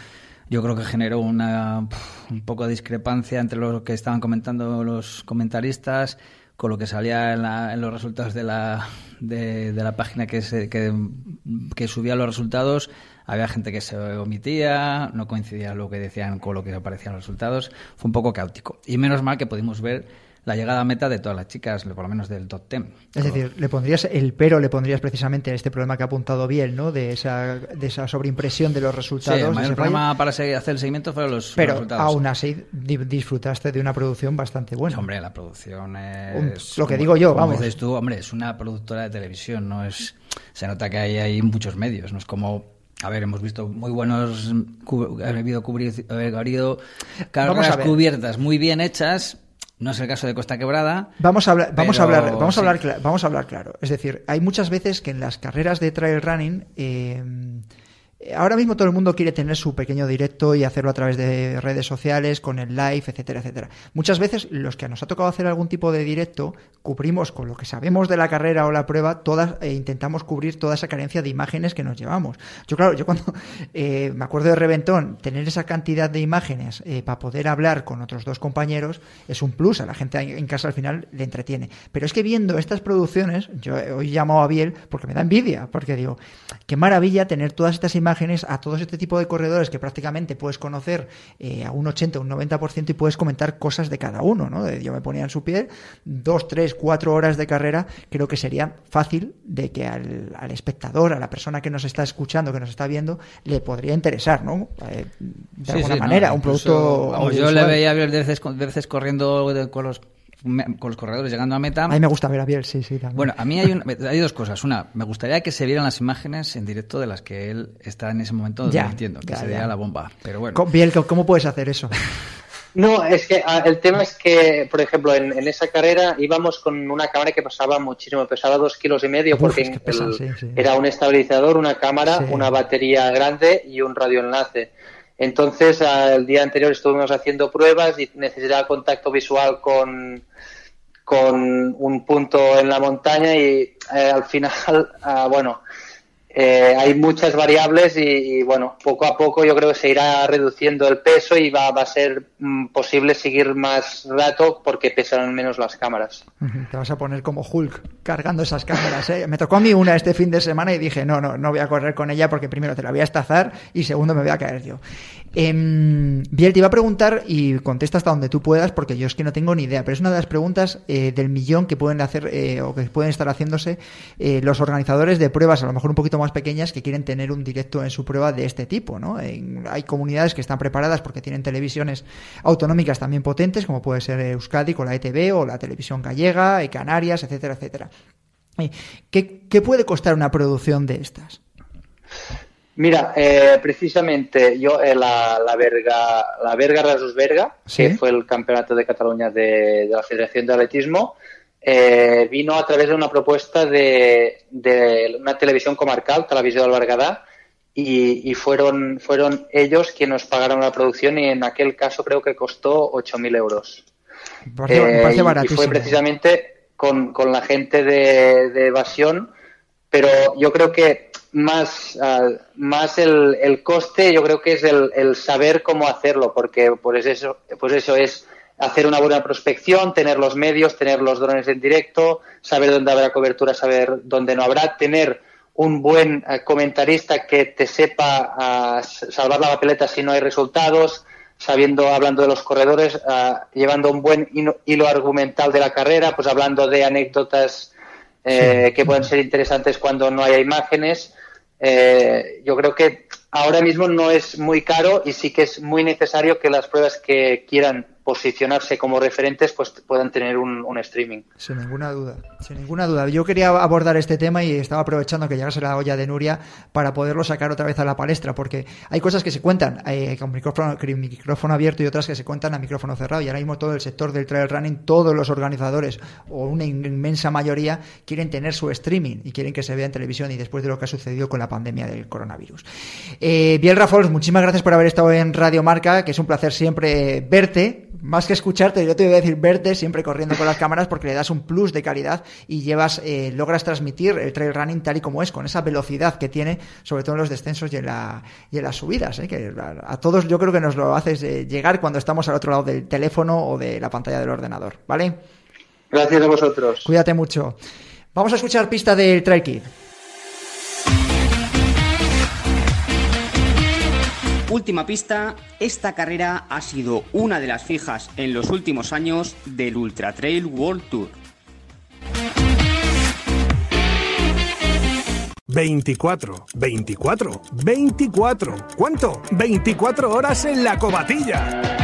yo creo que generó una un poco de discrepancia entre lo que estaban comentando los comentaristas con lo que salía en, la- en los resultados de la, de, de la página que, se, que, que subía los resultados. Había gente que se omitía, no coincidía lo que decían con lo que aparecían los resultados. Fue un poco caótico. Y menos mal que pudimos ver la llegada a meta de todas las chicas, por lo menos del top 10. Es decir, le pondrías el pero, le pondrías precisamente a este problema que ha apuntado Biel, ¿no? De esa, de esa sobreimpresión de los resultados. Sí, el mayor fallo. problema para hacer el seguimiento fueron los, los Pero resultados. aún así di- disfrutaste de una producción bastante buena. Hombre, la producción Un- es... lo que digo yo, vamos. dices tú, hombre, es una productora de televisión, no es... Se nota que hay ahí muchos medios, no es como... A ver, hemos visto muy buenos... Ha habido, cubrir, ha habido carreras cubiertas muy bien hechas. No es el caso de Costa Quebrada. Vamos a hablar, vamos a hablar, vamos a hablar, vamos a hablar claro. Es decir, hay muchas veces que en las carreras de trail running, eh, ahora mismo todo el mundo quiere tener su pequeño directo y hacerlo a través de redes sociales, con el live, etcétera, etcétera. Muchas veces los que nos ha tocado hacer algún tipo de directo, cubrimos con lo que sabemos de la carrera o la prueba, todas, e intentamos cubrir toda esa carencia de imágenes que nos llevamos. Yo, claro, yo cuando eh, me acuerdo de Reventón, tener esa cantidad de imágenes eh, para poder hablar con otros dos compañeros es un plus. A la gente en casa al final le entretiene. Pero es que viendo estas producciones, yo hoy llamo a Biel porque me da envidia, porque digo, qué maravilla tener todas estas imágenes a todos este tipo de corredores que prácticamente puedes conocer eh, a un 80, un 90% y puedes comentar cosas de cada uno, ¿no? De- Yo me ponía en su piel, dos, tres, cuatro horas de carrera, creo que sería fácil de que al, al espectador, a la persona que nos está escuchando, que nos está viendo, le podría interesar, ¿no? Eh, de Sí, alguna sí, no, manera, un producto yo le veía a veces, de veces corriendo de- con los con los corredores llegando a meta. A mí me gusta ver a Biel, sí, sí. también. Bueno, a mí hay, un- hay dos cosas. Una, me gustaría que se vieran las imágenes en directo de las que él está en ese momento Ya, emitiendo, que ya, sería ya. la bomba. Pero bueno. Biel, ¿cómo- ¿cómo puedes hacer eso? No, es que ah, el tema es que, por ejemplo, en, en esa carrera íbamos con una cámara que pesaba muchísimo, pesaba dos kilos y medio, Uf, porque es que pesa, el- sí, sí. era un estabilizador, una cámara, Sí. una batería grande y un radioenlace. Entonces, el día anterior estuvimos haciendo pruebas y necesitaba contacto visual con, con un punto en la montaña y eh, al final, ah, bueno, eh, hay muchas variables y, bueno, poco a poco yo creo que se irá reduciendo el peso y va, va a ser mm, posible seguir más rato porque pesarán menos las cámaras. Te vas a poner como Hulk cargando esas cámaras. ¿eh? Me tocó a mí una este fin de semana y dije, no, no, no voy a correr con ella porque primero te la voy a estazar y segundo me voy a caer yo. Em, Biel, te iba a preguntar y contesta hasta donde tú puedas porque yo es que no tengo ni idea, pero es una de las preguntas eh, del millón que pueden hacer eh, o que pueden estar haciéndose eh, los organizadores de pruebas, a lo mejor un poquito más pequeñas, que quieren tener un directo en su prueba de este tipo. ¿no? Hay comunidades que están preparadas porque tienen televisiones autonómicas también potentes, como puede ser Euskadi con la ETV o la televisión gallega, eh, Canarias, etcétera, etcétera. Eh, ¿Qué, qué puede costar una producción de estas? Mira, eh, precisamente yo eh, la, la Berga, la Berga Rasus Berga, Sí. que fue el campeonato de Cataluña de, de la Federación de Atletismo, eh, vino a través de una propuesta de, de una televisión comarcal, Televisión del Bergadá, y, y fueron, fueron ellos quienes nos pagaron la producción y en aquel caso creo que costó 8.000 euros. Parece, me Eh, parece y- fue precisamente con, con la gente de, de Evasión, pero yo creo que más, ah, más el, el coste, yo creo que es el, el saber cómo hacerlo, porque pues eso, pues eso es hacer una buena prospección, tener los medios, tener los drones en directo, saber dónde habrá cobertura, saber dónde no habrá, tener un buen eh, comentarista que te sepa ah, salvar la papeleta si no hay resultados, sabiendo, hablando de los corredores, ah, llevando un buen hilo argumental de la carrera, pues hablando de anécdotas eh, que pueden ser interesantes cuando no haya imágenes. Eh, yo creo que ahora mismo no es muy caro y sí que es muy necesario que las pruebas que quieran posicionarse como referentes pues puedan tener un, un streaming. Sin ninguna duda, sin ninguna duda. Yo quería abordar este tema y estaba aprovechando que llegase la olla de Nuria para poderlo sacar otra vez a la palestra, porque hay cosas que se cuentan eh, con micrófono, micrófono abierto y otras que se cuentan a micrófono cerrado. Y ahora mismo todo el sector del trail running, todos los organizadores o una inmensa mayoría quieren tener su streaming y quieren que se vea en televisión y después de lo que ha sucedido con la pandemia del coronavirus. Eh, Biel Rafols, muchísimas gracias por haber estado en Radio Marca, que es un placer siempre verte, más que escucharte, yo te voy a decir verte siempre corriendo con las cámaras porque le das un plus de calidad y llevas, eh, logras transmitir el trail running tal y como es, con esa velocidad que tiene, sobre todo en los descensos y en, la, y en las subidas, ¿eh? que a, a todos yo creo que nos lo haces eh, llegar cuando estamos al otro lado del teléfono o de la pantalla del ordenador, ¿vale? Gracias a vosotros. Cuídate mucho. Vamos a escuchar pista del Trail Kid. Última pista, esta carrera ha sido una de las fijas en los últimos años del Ultra Trail World Tour. 24, 24, 24. ¿Cuánto? 24 horas en la cobatilla.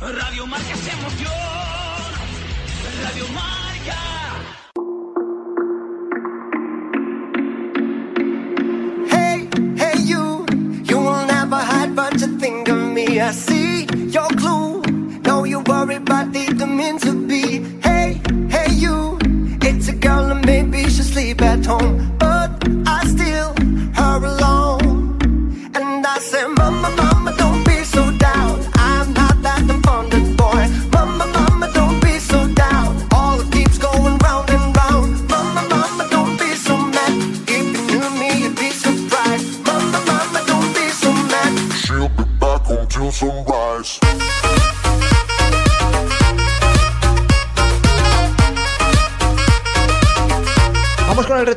Radio Marca es emoción. Radio Marca. Hey, hey, you, you will never hide, but you think of me. I see your clue. Know you worry, but didn't mean to be. Hey, hey, you, it's a girl and maybe she'll sleep at home,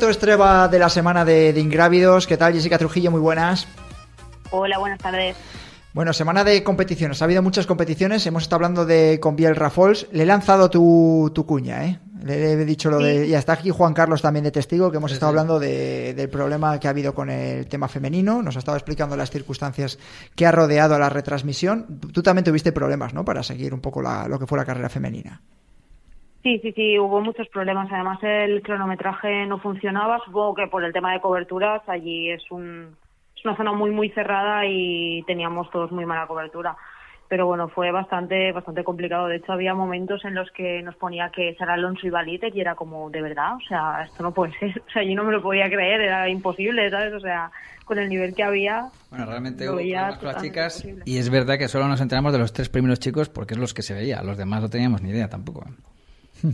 Estreba de la semana de, de Ingrávidos. ¿Qué tal, Jessica Trujillo? Muy buenas. Hola, buenas tardes. Bueno, semana de competiciones. Ha habido muchas competiciones. Hemos estado hablando de con Biel Rafols. Le he lanzado tu, tu cuña, ¿eh? Le he dicho lo de. Y hasta aquí Juan Carlos también de testigo, que hemos estado hablando de- del problema que ha habido con el tema femenino. Nos ha estado explicando las circunstancias que ha rodeado a la retransmisión. Tú también tuviste problemas, ¿no? Para seguir un poco la- lo que fue la carrera femenina. Sí, sí, sí, hubo muchos problemas. Además, el cronometraje no funcionaba. Supongo que por el tema de coberturas, allí es, un, es una zona muy, muy cerrada y teníamos todos muy mala cobertura. Pero bueno, fue bastante, bastante complicado. De hecho, había momentos en los que nos ponía que Sara Alonso iba líder y era como, de verdad, o sea, esto no puede ser. O sea, yo no me lo podía creer, era imposible, ¿sabes? O sea, con el nivel que había. Bueno, realmente hubo veía problemas con las totalmente chicas imposible. y es verdad que solo nos enteramos de los tres primeros chicos porque es los que se veía. Los demás no teníamos ni idea tampoco.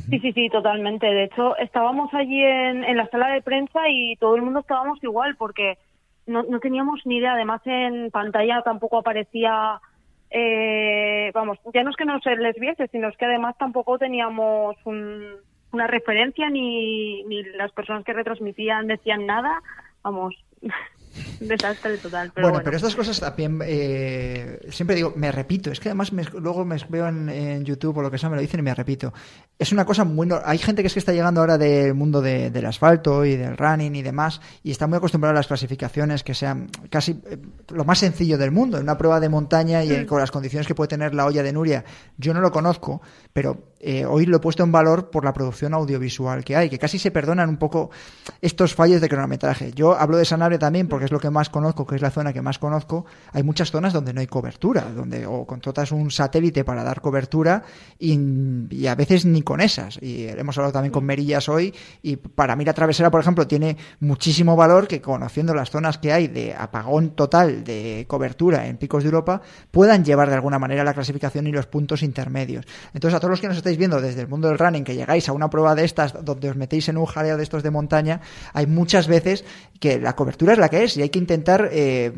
Sí, sí, sí, totalmente. De hecho, estábamos allí en, la sala de prensa y todo el mundo estábamos igual porque no, no teníamos ni idea. Además, en pantalla tampoco aparecía, eh, vamos, ya no es que no se les viese, sino es que además tampoco teníamos un- una referencia ni, ni las personas que retransmitían decían nada. Vamos, desastre total. Pero bueno, bueno, pero estas cosas también, eh, siempre digo, me repito, es que además me- luego me veo en, en YouTube o lo que sea, me lo dicen y me repito. Es una cosa muy... no- Hay gente que es que está llegando ahora del mundo de- del asfalto y del running y demás y está muy acostumbrada a las clasificaciones que sean casi eh, lo más sencillo del mundo. En una prueba de montaña y eh, con las condiciones que puede tener la olla de Nuria, yo no lo conozco, pero eh, hoy lo he puesto en valor por la producción audiovisual que hay, que casi se perdonan un poco estos fallos de cronometraje. Yo hablo de Sanabria también porque es lo que más conozco, que es la zona que más conozco. Hay muchas zonas donde no hay cobertura, donde o contratas un satélite para dar cobertura y, a veces ni con esas. Y hemos hablado también con Merillas hoy y para mí la travesera, por ejemplo, tiene muchísimo valor que conociendo las zonas que hay de apagón total de cobertura en picos de Europa puedan llevar de alguna manera la clasificación y los puntos intermedios. Entonces, a todos los que nos estáis viendo desde el mundo del running, que llegáis a una prueba de estas donde os metéis en un jaleo de estos de montaña, hay muchas veces que la cobertura es la que es y hay que intentar eh,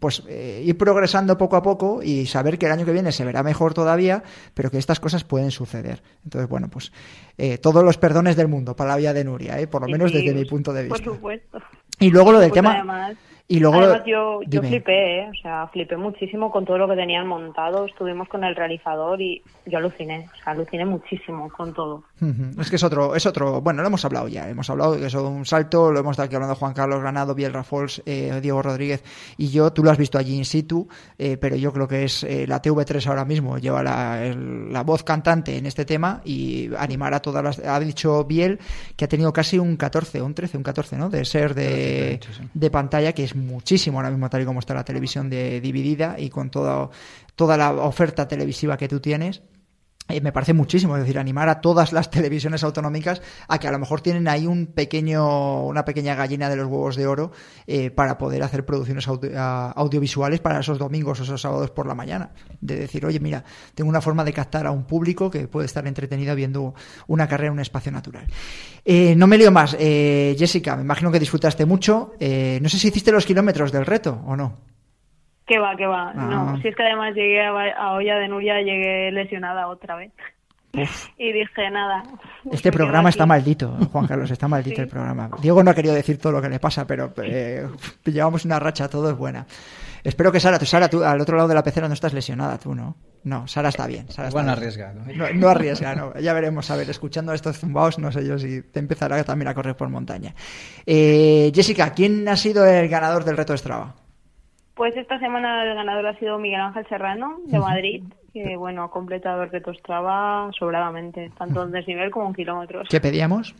pues eh, ir progresando poco a poco y saber que el año que viene se verá mejor todavía, pero que estas cosas pueden suceder. Entonces, bueno, pues eh, todos los perdones del mundo para la vía de Nuria, ¿eh? por lo menos sí, desde mi punto de por vista. supuesto. Y luego lo del Pues tema... además- y luego Además, yo, yo flipé, ¿eh? o sea, flipé muchísimo con todo lo que tenían montado. Estuvimos con el realizador y yo aluciné, o sea, aluciné muchísimo con todo. Es que es otro, es otro, bueno, lo hemos hablado ya, hemos hablado de que es un salto, lo hemos estado aquí hablando Juan Carlos Granado, Biel Rafols, eh, Diego Rodríguez y yo, tú lo has visto allí in situ, eh, pero yo creo que es eh, la TV3 ahora mismo, lleva la, el- la voz cantante en este tema y animar a todas las, ha dicho Biel que ha tenido casi un 14, un 13, un 14, ¿no? De ser de, de pantalla, que es muchísimo ahora mismo tal y como está la televisión de, dividida y con toda, toda la oferta televisiva que tú tienes. Eh, me parece muchísimo, es decir, animar a todas las televisiones autonómicas a que a lo mejor tienen ahí un pequeño, una pequeña gallina de los huevos de oro eh, para poder hacer producciones audiovisuales para esos domingos o esos sábados por la mañana. De decir, oye, mira, tengo una forma de captar a un público que puede estar entretenido viendo una carrera en un espacio natural. Eh, no me lío más. Jessica, me imagino que disfrutaste mucho. No sé si hiciste los kilómetros del reto o no. Que va, que va. Ah. No, si es que además llegué a, a Olla de Nuria, llegué lesionada otra vez. Y dije, nada. Este programa aquí. está maldito, Juan Carlos, está maldito Sí. el programa. Diego no ha querido decir todo lo que le pasa, pero eh, llevamos una racha, todo es buena. Espero que Sara, tú, Sara, tú al otro lado de la pecera no estás lesionada, tú, ¿no? No, Sara está bien. Sara está Igual no bien. arriesga, ¿no? No, no arriesga, no. Ya veremos, a ver, escuchando estos zumbaos, no sé yo si te empezará también a correr por montaña. Eh, Jessica, ¿quién ha sido el ganador del reto Strava? Pues esta semana el ganador ha sido Miguel Ángel Serrano, de. Madrid, que bueno, ha completado el reto Strava sobradamente, tanto en desnivel como en kilómetros. ¿Qué pedíamos?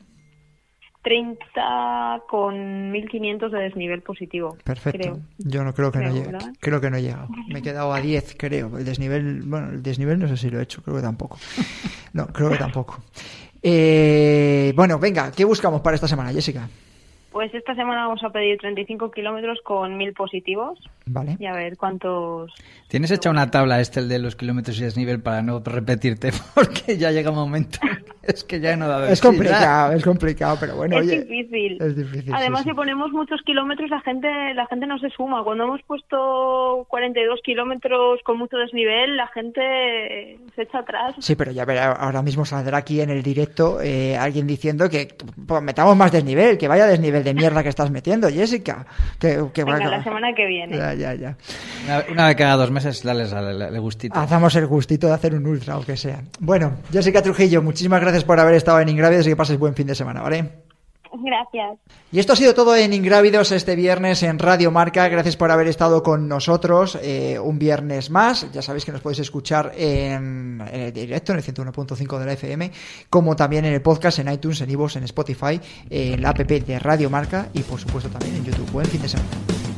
30 con 1500 de desnivel positivo. Perfecto. creo. Yo no creo que no llegue. ¿verdad? Creo que no he llegado. Me he quedado a 10, creo. El desnivel, bueno, el desnivel no sé si lo he hecho, creo que tampoco. No, creo que tampoco. Eh, bueno, venga, ¿qué buscamos para esta semana, Jessica? Pues esta semana vamos a pedir 35 kilómetros con 1000 positivos Vale. y a ver cuántos. ¿Tienes hecha una tabla este el de los kilómetros y desnivel para no repetirte? Porque ya llega un momento. Es que ya no da Es complicado, es complicado, pero bueno, es oye. difícil. Es difícil. Además, sí, sí. si ponemos muchos kilómetros, la gente, la gente no se suma. Cuando hemos puesto 42 kilómetros con mucho desnivel, la gente se echa atrás. Sí, pero ya verá, ahora mismo saldrá aquí en el directo eh, alguien diciendo que pues, metamos más desnivel, que vaya desnivel de mierda que estás metiendo, Jessica. Que, que Venga, va- la semana que viene. Ya, ya, ya. Una, una vez cada dos meses, dales al, al gustito. Hacemos el gustito de hacer un ultra o que sea. Bueno, Jessica Trujillo, muchísimas gracias por haber estado en Ingrávidos y que pases buen fin de semana, ¿vale? Gracias. Y esto ha sido todo en Ingrávidos este viernes en Radio Marca. Gracias por haber estado con nosotros eh, un viernes más. Ya sabéis que nos podéis escuchar en, en el directo, en el 101.5 de la FM, como también en el podcast, en iTunes, en iVoox, en Spotify, en la app de Radio Marca y por supuesto también en YouTube. Buen fin de semana.